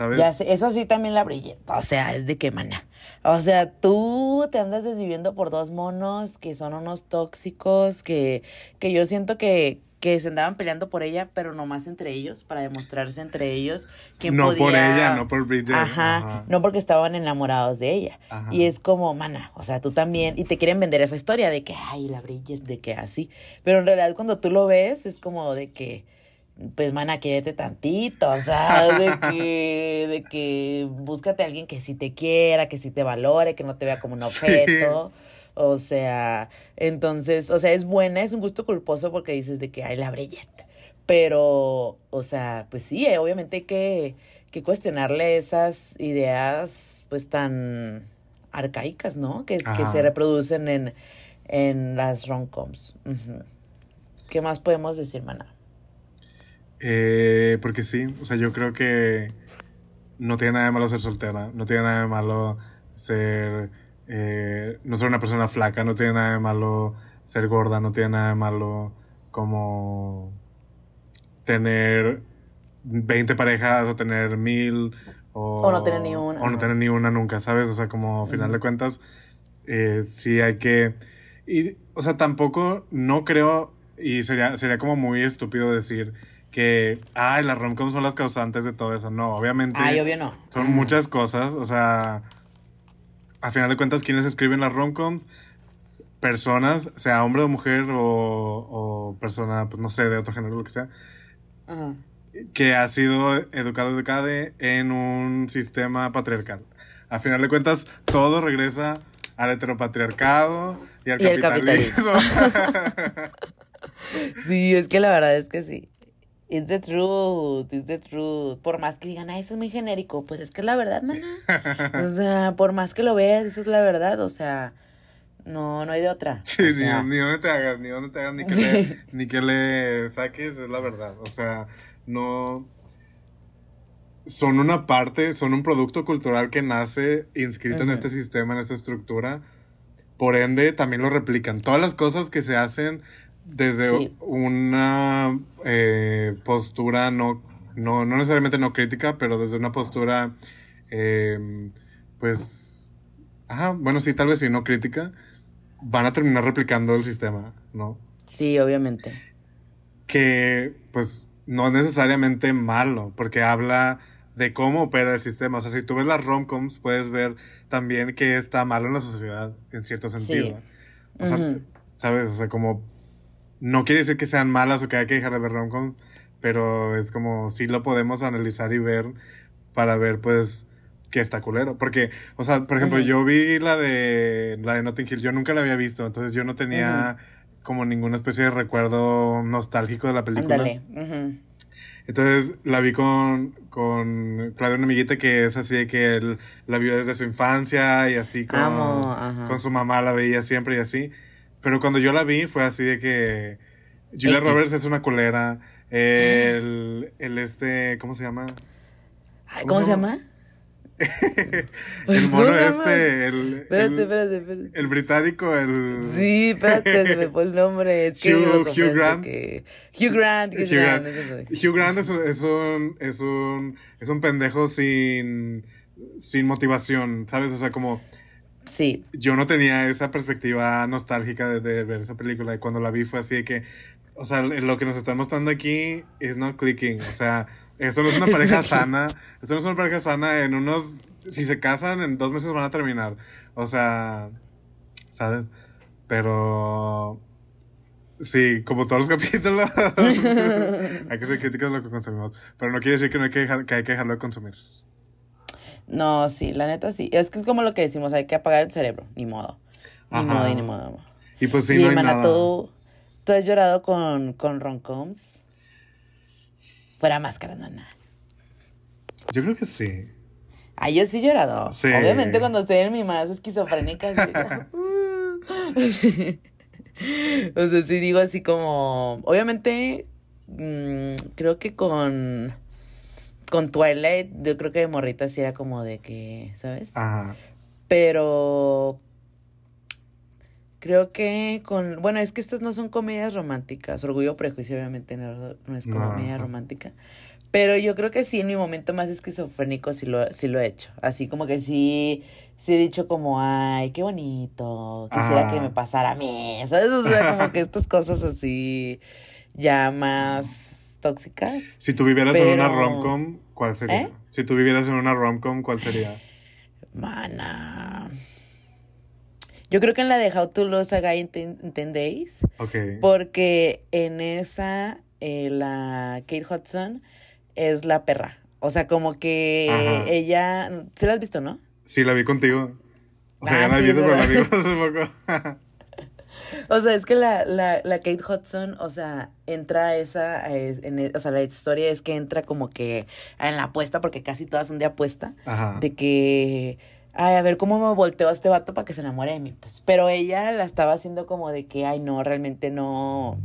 B: ¿sabes?
C: Ya sé, eso sí también la brillé. O sea, es de qué mana. O sea, tú te andas desviviendo por dos monos que son unos tóxicos, que, que yo siento que, que se andaban peleando por ella, pero nomás entre ellos, para demostrarse entre ellos quién
B: No por ella, no por Bridget.
C: Ajá,
B: Ajá.
C: no porque estaban enamorados de ella.
B: Ajá.
C: Y es como, mana, o sea, tú también, y te quieren vender esa historia de que, ay, la Bridget, de que así. Pero en realidad cuando tú lo ves, es como de que, pues, mana, quiérete tantito, o sea, de que, de que búscate a alguien que sí te quiera, que sí te valore, que no te vea como un
B: Sí.
C: objeto. O sea, entonces, o sea, es buena, es un gusto culposo porque dices de que, ay, la Bridget. Pero, o sea, pues sí, eh, obviamente hay que, que cuestionarle esas ideas, pues, tan arcaicas, ¿no? Que, que se reproducen en, en las romcoms. ¿Qué más podemos decir, mana?
B: Eh, porque sí, o sea, yo creo que no tiene nada de malo ser soltera, no tiene nada de malo ser, eh, no ser una persona flaca, no tiene nada de malo ser gorda, no tiene nada de malo como tener 20 parejas o tener mil o,
C: O no tener ni una,
B: o no tener ni una nunca, ¿sabes? O sea, como a final de cuentas, eh, sí hay que... Y, o sea, tampoco, no creo, y sería, sería como muy estúpido decir que, ay, las romcoms son las causantes de todo eso. No, obviamente
C: Ay, obvio no.
B: son
C: Ajá.
B: muchas cosas, o sea, a final de cuentas, quienes escriben las romcoms, personas, sea hombre o mujer o, o persona, pues no sé, de otro género, lo que sea,
C: Ajá.
B: que ha sido educado educada en un sistema patriarcal. A final de cuentas, todo regresa al heteropatriarcado y al
C: Y al
B: capitalismo.
C: Sí, es que la verdad es que sí. It's the truth, it's the truth. Por más que digan, ay, eso es muy genérico, pues es que es la verdad, mana. O sea, por más que lo veas, eso es la verdad, o sea, no, no hay de otra.
B: Sí,
C: O
B: sí,
C: sea,
B: ni donde te hagas, ni donde te hagas, ni que,
C: Sí.
B: le, ni que le saques, es la verdad. O sea, no. Son una parte, son un producto cultural que nace inscrito en
C: Ujú.
B: este sistema, en esta estructura. Por ende, también lo replican. Todas las cosas que se hacen desde
C: Sí.
B: una eh, postura no, no, no necesariamente no crítica, pero desde una postura, eh, pues, ajá, bueno, sí, tal vez sí, no crítica, van a terminar replicando el sistema, ¿no?
C: Sí, obviamente.
B: Que, pues, no es necesariamente malo, porque habla de cómo opera el sistema. O sea, si tú ves las romcoms, puedes ver también que está malo en la sociedad, en cierto sentido. O sea. ¿sabes? O sea, como, no quiere decir que sean malas o que hay que dejar de ver romcoms, pero es como, sí lo podemos analizar y ver para ver, pues, que está culero. Porque, o sea, por ejemplo, yo vi la de, la de Notting Hill, yo nunca la había visto, entonces yo no tenía como ninguna especie de recuerdo nostálgico de la película.
C: Ándale.
B: Entonces la vi con, con Claudia, una amiguita que es así de que él la vio desde su infancia y así
C: Amo, ajá.
B: con su mamá la veía siempre y así. Pero cuando yo la vi fue así de que Julia
C: X.
B: Roberts es una culera. El, el este, ¿cómo se llama?
C: Ay, ¿Cómo se llama?
B: El mono
C: ¿Cómo se llama?
B: este, el,
C: Espérate,
B: el,
C: espérate, espérate.
B: el británico, el...
C: Sí, espérate, se me fue el nombre. Es que
B: Hugh- Hugh Grant.
C: que- Hugh Grant, Hugh, Grant.
B: Hugh Grant es, un- es un, es un, es un pendejo sin, sin motivación, ¿sabes? O sea, como
C: Sí,
B: yo no tenía esa perspectiva nostálgica de, de ver esa película y cuando la vi fue así de que, o sea, lo que nos están mostrando aquí es no clicking, o sea, esto no es una pareja sana, esto no es una pareja sana, en unos, si se casan en dos meses van a terminar, o sea, ¿sabes? Pero... Sí, como todos los capítulos. hay que ser críticos de lo que consumimos. Pero no quiere decir que no hay que, dejar- que hay que dejarlo de consumir.
C: No, sí, la neta sí. Es que es como lo que decimos, hay que apagar el cerebro, ni modo. Ni
B: Ajá.
C: modo y ni modo.
B: Y pues sí,
C: y
B: no hay
C: hermana,
B: nada.
C: ¿tú, ¿tú has llorado con, con romcoms? Fuera máscara, nana.
B: Yo creo que sí.
C: Ay, yo sí he llorado.
B: Sí.
C: Obviamente cuando estoy en mi más esquizofrénica. así, o sea, sí digo así como... Obviamente, mm, creo que con... Con Twilight, yo creo que de morrita sí era como de que, ¿sabes?
B: Ajá.
C: Pero creo que con, bueno, es que estas no son comedias románticas. Orgullo, prejuicio, obviamente no, no es
B: No,
C: comedia
B: ajá.
C: romántica. Pero yo creo que sí, en mi momento más esquizofrénico sí lo, sí lo he hecho. Así como que sí, sí he dicho como, ay, qué bonito, quisiera que me pasara a mí. ¿Sabes? O sea, como que estas cosas así ya más tóxicas.
B: Si tú vivieras en una romcom, ¿cuál sería?
C: ¿Eh?
B: Si tú vivieras en una romcom, ¿cuál sería?
C: Mana. Yo creo que en la de How to Lose a Guy in Ten, in 10 Days,
B: Ok.
C: porque en esa, eh, la Kate Hudson es la perra. O sea, como que
B: Ajá.
C: ella, ¿sí la has visto, no?
B: Sí, la vi contigo. O sea,
C: Ah,
B: ya la
C: sí,
B: pero la vi hace poco.
C: O sea, es que la, la, la Kate Hudson, o sea, entra a esa, es- en e- o sea, la historia es que entra como que en la apuesta, porque casi todas son de apuesta.
B: Ajá.
C: de que, ay, a ver cómo me volteo a este vato para que se enamore de mí, pues. Pero ella la estaba haciendo como de que, ay, no, realmente no,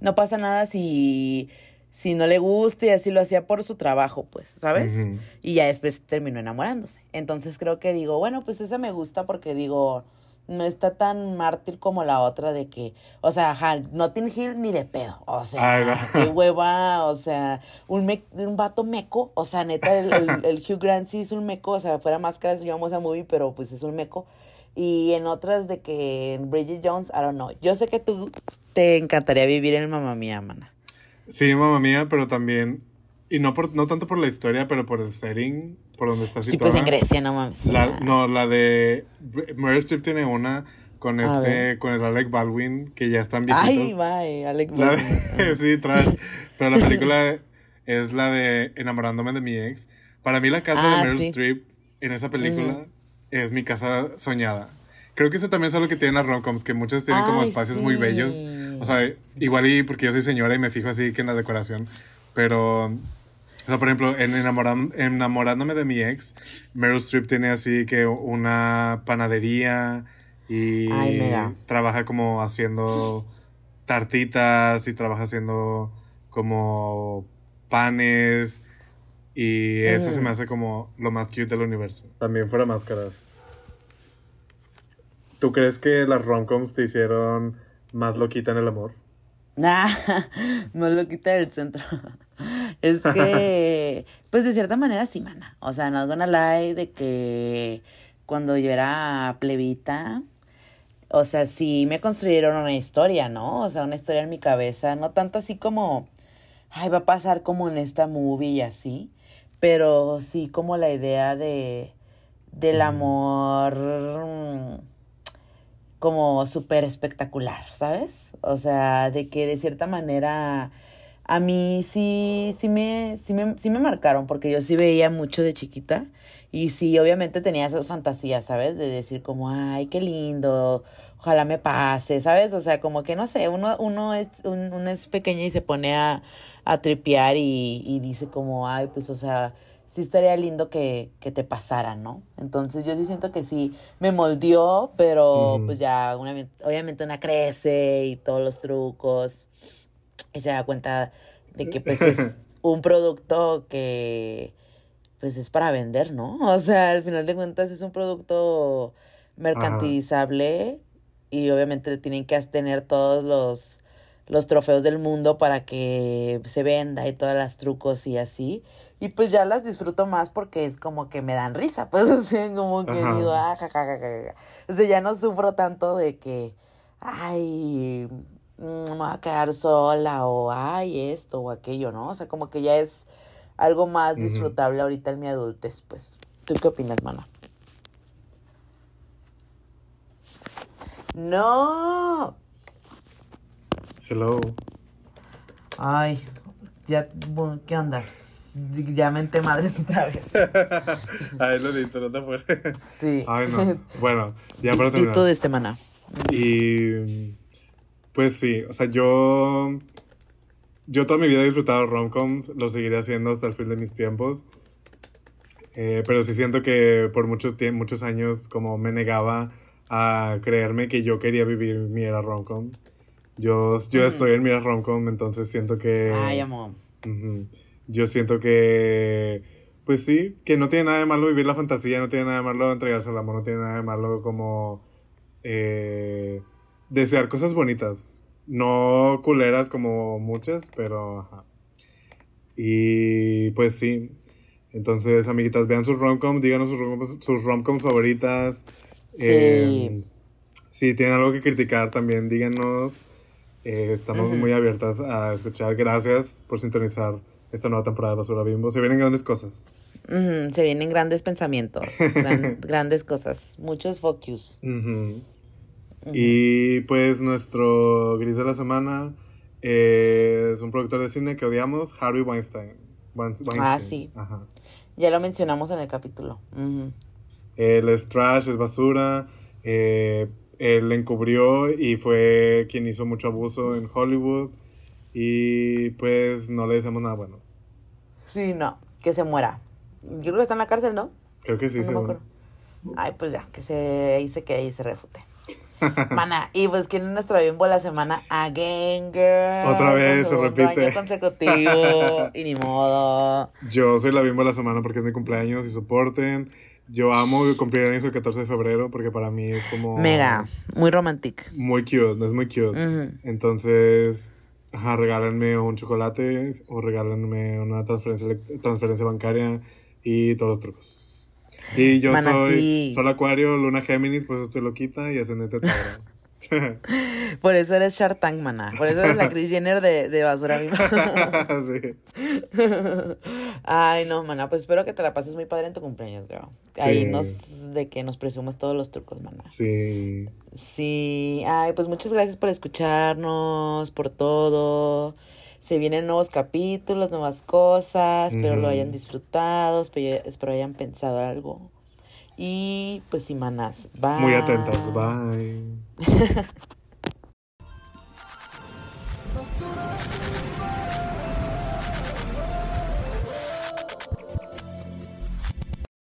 C: no pasa nada si, si no le gusta y así lo hacía por su trabajo, pues, ¿sabes? Y ya después terminó enamorándose. Entonces creo que digo, bueno, pues esa me gusta porque digo, no está tan mártir como la otra de que, o sea, ajá, Notting Hill ni de pedo, o sea,
B: Ay, no.
C: qué hueva, o sea, un, me- un vato meco, o sea, neta, el, el- el Hugh Grant sí es un meco, o sea, fuera máscaras llevamos a movie, pero pues es un meco. Y en otras de que en Bridget Jones, I don't know. Yo sé que tú te encantaría vivir en Mamá Mía, mana.
B: Sí, mamá mía, pero también. Y no, por, no tanto por la historia, pero por el setting, por donde está
C: Sí,
B: situada.
C: pues en Grecia, no mames.
B: La- no, la de. Meryl Streep tiene una con
C: A
B: este.
C: ver.
B: Con el Alec Baldwin, que ya están viejitos.
C: Ay, bye, Alec Baldwin.
B: de- sí, trash. Pero la película es la de Enamorándome de mi ex. Para mí la casa
C: Ah,
B: de Meryl
C: sí.
B: Streep en esa película es mi casa soñada. Creo que eso también es algo que tienen las romcoms, que muchas tienen como
C: Ay,
B: espacios muy
C: sí.
B: bellos. O sea, igual y porque yo soy señora y me fijo así que en la decoración. Pero, o sea, por ejemplo, en Enamoran- Enamorándome de mi ex, Meryl Streep tiene así que una panadería y
C: Ay,
B: trabaja como haciendo tartitas y trabaja haciendo como panes y eso se me hace como lo más cute del universo. También fuera máscaras. ¿Tú crees que las romcoms te hicieron más loquita en el amor?
C: Nah, no lo quita del centro. Es que, pues de cierta manera sí, mana. O sea, no es gonna lie de que cuando yo era plebita, o sea, sí me construyeron una historia, ¿no? O sea, una historia en mi cabeza, no tanto así como, ay, va a pasar como en esta movie y así, pero sí como la idea de, del amor como súper espectacular, ¿sabes? O sea, de que de cierta manera a mí sí, sí me, sí me, sí me marcaron, porque yo sí veía mucho de chiquita y sí, obviamente tenía esas fantasías, ¿sabes? De decir como, ay, qué lindo, ojalá me pase, ¿sabes? O sea, como que no sé, uno, uno, es, un- uno es pequeño y se pone a, a tripear y, y dice como, ay, pues, o sea, sí estaría lindo que, que te pasara, ¿no? Entonces yo sí siento que sí me moldeó, pero pues ya una, obviamente una crece y todos los trucos y se da cuenta de que pues es un producto que pues es para vender, ¿no? O sea, al final de cuentas es un producto mercantilizable y obviamente tienen que tener todos los, los trofeos del mundo para que se venda y todas las trucos y así. Y pues ya las disfruto más porque es como que me dan risa, pues o sea, como que
B: Ajá.
C: digo, ah, ja, ja, ja, ja, ja". O sea, ya no sufro tanto de que, ay, me voy a quedar sola o ay, esto o aquello, ¿no? O sea, como que ya es algo más disfrutable ahorita en mi adultez, pues. ¿Tú qué opinas, mana? No.
B: Hello.
C: Ay, ya, bueno, ¿qué onda? Ya mente madres otra vez.
B: Ay, lo edito, no te apures.
C: Sí.
B: Ay, no. Bueno, ya para terminar.
C: De este mana.
B: Y pues sí, o sea, yo yo toda mi vida he disfrutado romcoms, lo seguiré haciendo hasta el fin de mis tiempos. Eh, pero sí siento que por muchos muchos años como me negaba a creerme que yo quería vivir mi era romcom. Yo, yo estoy en mi era romcom, entonces siento que...
C: Ay, amor.
B: Yo siento que, pues sí, que no tiene nada de malo vivir la fantasía, no tiene nada de malo entregarse al amor, no tiene nada de malo como eh, desear cosas bonitas. No culeras como muchas, pero ajá. Y pues sí. Entonces, amiguitas, vean sus romcoms, díganos sus romcoms, sus romcoms favoritas.
C: Sí.
B: Eh, si tienen algo que criticar también, díganos. Eh, estamos muy abiertas a escuchar. Gracias por sintonizar esta nueva temporada de Basura Bimbo. Se vienen grandes cosas.
C: Se vienen grandes pensamientos, gran- grandes cosas, muchos focus.
B: Y pues nuestro gris de la semana eh, es un productor de cine que odiamos, Harvey Weinstein. Wein- Weinstein.
C: Ah, sí.
B: Ajá.
C: Ya lo mencionamos en el capítulo.
B: Él es trash, es basura. eh, él encubrió y fue quien hizo mucho abuso en Hollywood. Y pues no le deseamos nada bueno.
C: Sí, no, que se muera. Yo creo que está en la cárcel, ¿no?
B: Creo que sí,
C: No me
B: seguro.
C: acuerdo. Ay, pues ya, que se ahí se quede y se refute. Mana, y pues quién es nuestra bimbo la semana again, girl.
B: Otra vez, se repite.
C: año consecutivo y ni modo.
B: Yo soy la bimbo la semana porque es mi cumpleaños y soporten. Yo amo cumplir años el 14 de febrero porque para mí es como...
C: Mega, muy romántico.
B: Muy cute, es muy cute. Entonces, ajá, regálenme un chocolate o regálenme una transferencia, transferencia bancaria y todos los trucos. Y yo
C: Mana,
B: soy
C: sí.
B: Sol Acuario, Luna Géminis, por eso estoy loquita y ascendente Tauro.
C: Por eso eres Shark Tank, mana. Por eso eres la Kris Jenner de, de basura misma.
B: sí.
C: Ay, no, mana. Pues espero que te la pases muy padre en tu cumpleaños. Ahí
B: Sí.
C: nos, de que nos presumas todos los trucos, mana.
B: Sí.
C: Sí, ay, pues muchas gracias por escucharnos, por todo. Se vienen nuevos capítulos, nuevas cosas, espero lo hayan disfrutado, espero, espero hayan pensado algo. Y pues sin manas, bye.
B: Muy atentas. Bye.